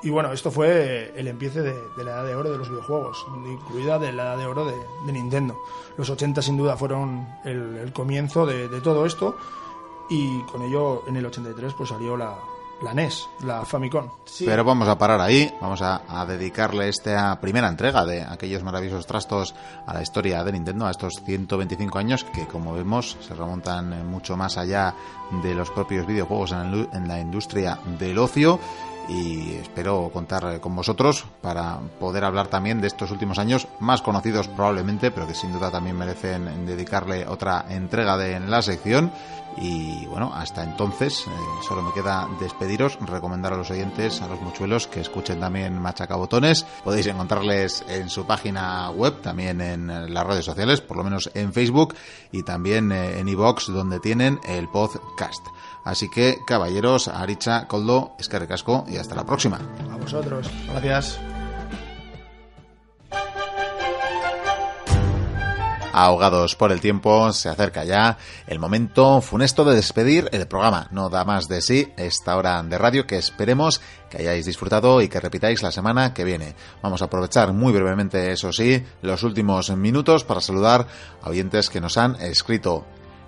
Y bueno, esto fue el empiece de, de la edad de oro de los videojuegos, incluida de la edad de oro de, de Nintendo. Los 80 sin duda fueron el, el comienzo de, de, todo esto y con ello en el 83 pues salió la, la NES, la Famicom. Sí. Pero vamos a parar ahí, vamos a, a, dedicarle esta primera entrega de aquellos maravillosos trastos a la historia de Nintendo, a estos 125 años que como vemos se remontan mucho más allá de los propios videojuegos en, el, en la industria del ocio y espero contar con vosotros para poder hablar también de estos últimos años más conocidos probablemente, pero que sin duda también merecen dedicarle otra entrega de la sección. Y bueno, hasta entonces eh, solo me queda despediros, recomendar a los oyentes, a los muchuelos que escuchen también Machacabotones. Podéis encontrarles en su página web, también en las redes sociales, por lo menos en Facebook y también eh, en iBox donde tienen el podcast. Así que, caballeros, Aricha, Coldo, Escarrecasco y hasta la próxima. A vosotros. Gracias. ahogados por el tiempo, se acerca ya el momento funesto de despedir el programa. No da más de sí esta hora de radio que esperemos que hayáis disfrutado y que repitáis la semana que viene. Vamos a aprovechar muy brevemente, eso sí, los últimos minutos para saludar a oyentes que nos han escrito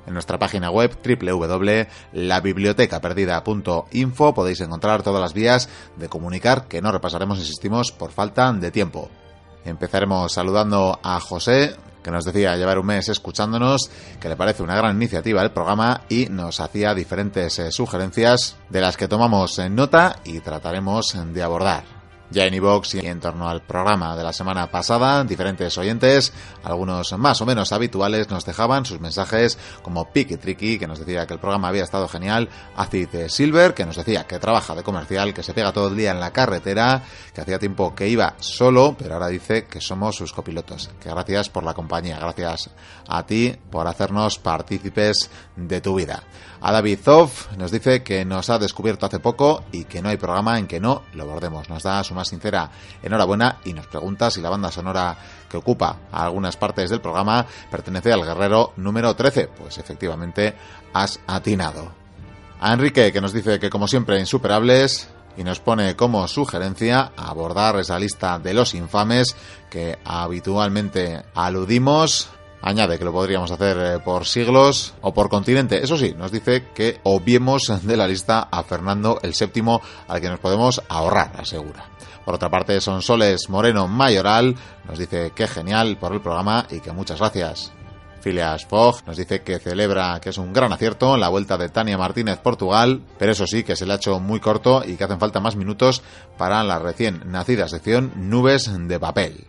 en nuestra página web www.labibliotecaperdida.info podéis encontrar todas las vías de comunicar que no repasaremos, insistimos, por falta de tiempo. Empezaremos saludando a José, que nos decía llevar un mes escuchándonos, que le parece una gran iniciativa el programa y nos hacía diferentes eh, sugerencias de las que tomamos en nota y trataremos de abordar. Ya en iVox y en torno al programa de la semana pasada, diferentes oyentes, algunos más o menos habituales, nos dejaban sus mensajes como Piki Tricky, que nos decía que el programa había estado genial, Acid Silver, que nos decía que trabaja de comercial, que se pega todo el día en la carretera, que hacía tiempo que iba solo, pero ahora dice que somos sus copilotos. Que gracias por la compañía, gracias a ti por hacernos partícipes de tu vida. A David Zoff nos dice que nos ha descubierto hace poco y que no hay programa en que no lo bordemos. Nos da su más sincera enhorabuena y nos pregunta si la banda sonora que ocupa algunas partes del programa pertenece al guerrero número 13. Pues efectivamente has atinado. A Enrique que nos dice que como siempre insuperables y nos pone como sugerencia abordar esa lista de los infames que habitualmente aludimos Añade que lo podríamos hacer eh, por siglos o por continente. Eso sí, nos dice que obviemos de la lista a Fernando el séptimo, al que nos podemos ahorrar, asegura. Por otra parte, Sonsoles Moreno Mayoral nos dice que genial por el programa y que muchas gracias. Filias Fogg nos dice que celebra que es un gran acierto la vuelta de Tania Martínez Portugal, pero eso sí, que se le ha hecho muy corto y que hacen falta más minutos para la recién nacida sección Nubes de Papel.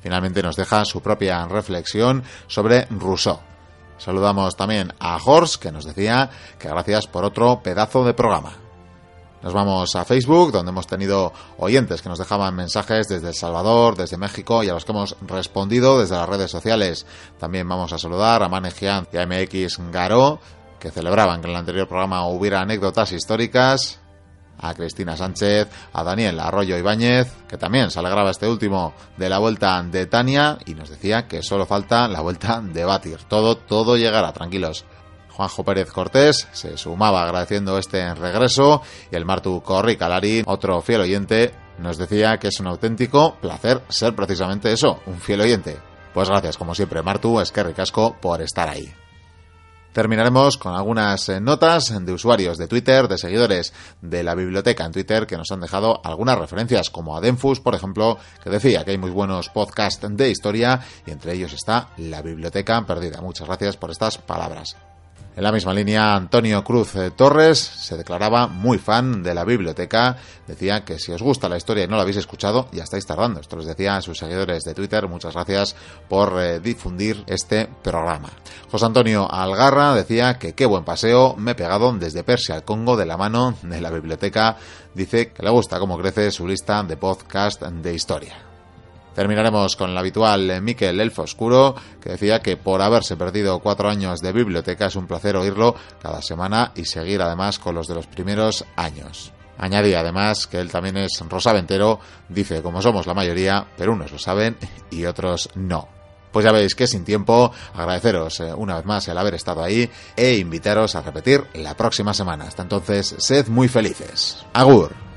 Finalmente nos deja su propia reflexión sobre Rousseau. Saludamos también a Horst, que nos decía que gracias por otro pedazo de programa. Nos vamos a Facebook, donde hemos tenido oyentes que nos dejaban mensajes desde El Salvador, desde México y a los que hemos respondido desde las redes sociales. También vamos a saludar a Manejian y a MX Garo, que celebraban que en el anterior programa hubiera anécdotas históricas a Cristina Sánchez, a Daniel Arroyo Ibáñez, que también se alegraba este último de la vuelta de Tania y nos decía que solo falta la vuelta de Batir. Todo, todo llegará, tranquilos. Juanjo Pérez Cortés se sumaba agradeciendo este regreso y el Martu Corri Calari, otro fiel oyente, nos decía que es un auténtico placer ser precisamente eso, un fiel oyente. Pues gracias como siempre Martu, es que por estar ahí. Terminaremos con algunas notas de usuarios de Twitter, de seguidores de la biblioteca en Twitter que nos han dejado algunas referencias, como a Denfus, por ejemplo, que decía que hay muy buenos podcasts de historia y entre ellos está La Biblioteca Perdida. Muchas gracias por estas palabras. En la misma línea, Antonio Cruz Torres se declaraba muy fan de la biblioteca. Decía que si os gusta la historia y no la habéis escuchado, ya estáis tardando. Esto les decía a sus seguidores de Twitter. Muchas gracias por eh, difundir este programa. José Antonio Algarra decía que qué buen paseo me he pegado desde Persia al Congo de la mano de la biblioteca. Dice que le gusta cómo crece su lista de podcast de historia. Terminaremos con el habitual Miquel Elfo Oscuro, que decía que por haberse perdido cuatro años de biblioteca es un placer oírlo cada semana y seguir además con los de los primeros años. Añadía además que él también es rosaventero, dice como somos la mayoría, pero unos lo saben y otros no. Pues ya veis que sin tiempo, agradeceros eh, una vez más el haber estado ahí e invitaros a repetir la próxima semana. Hasta entonces, sed muy felices. Agur.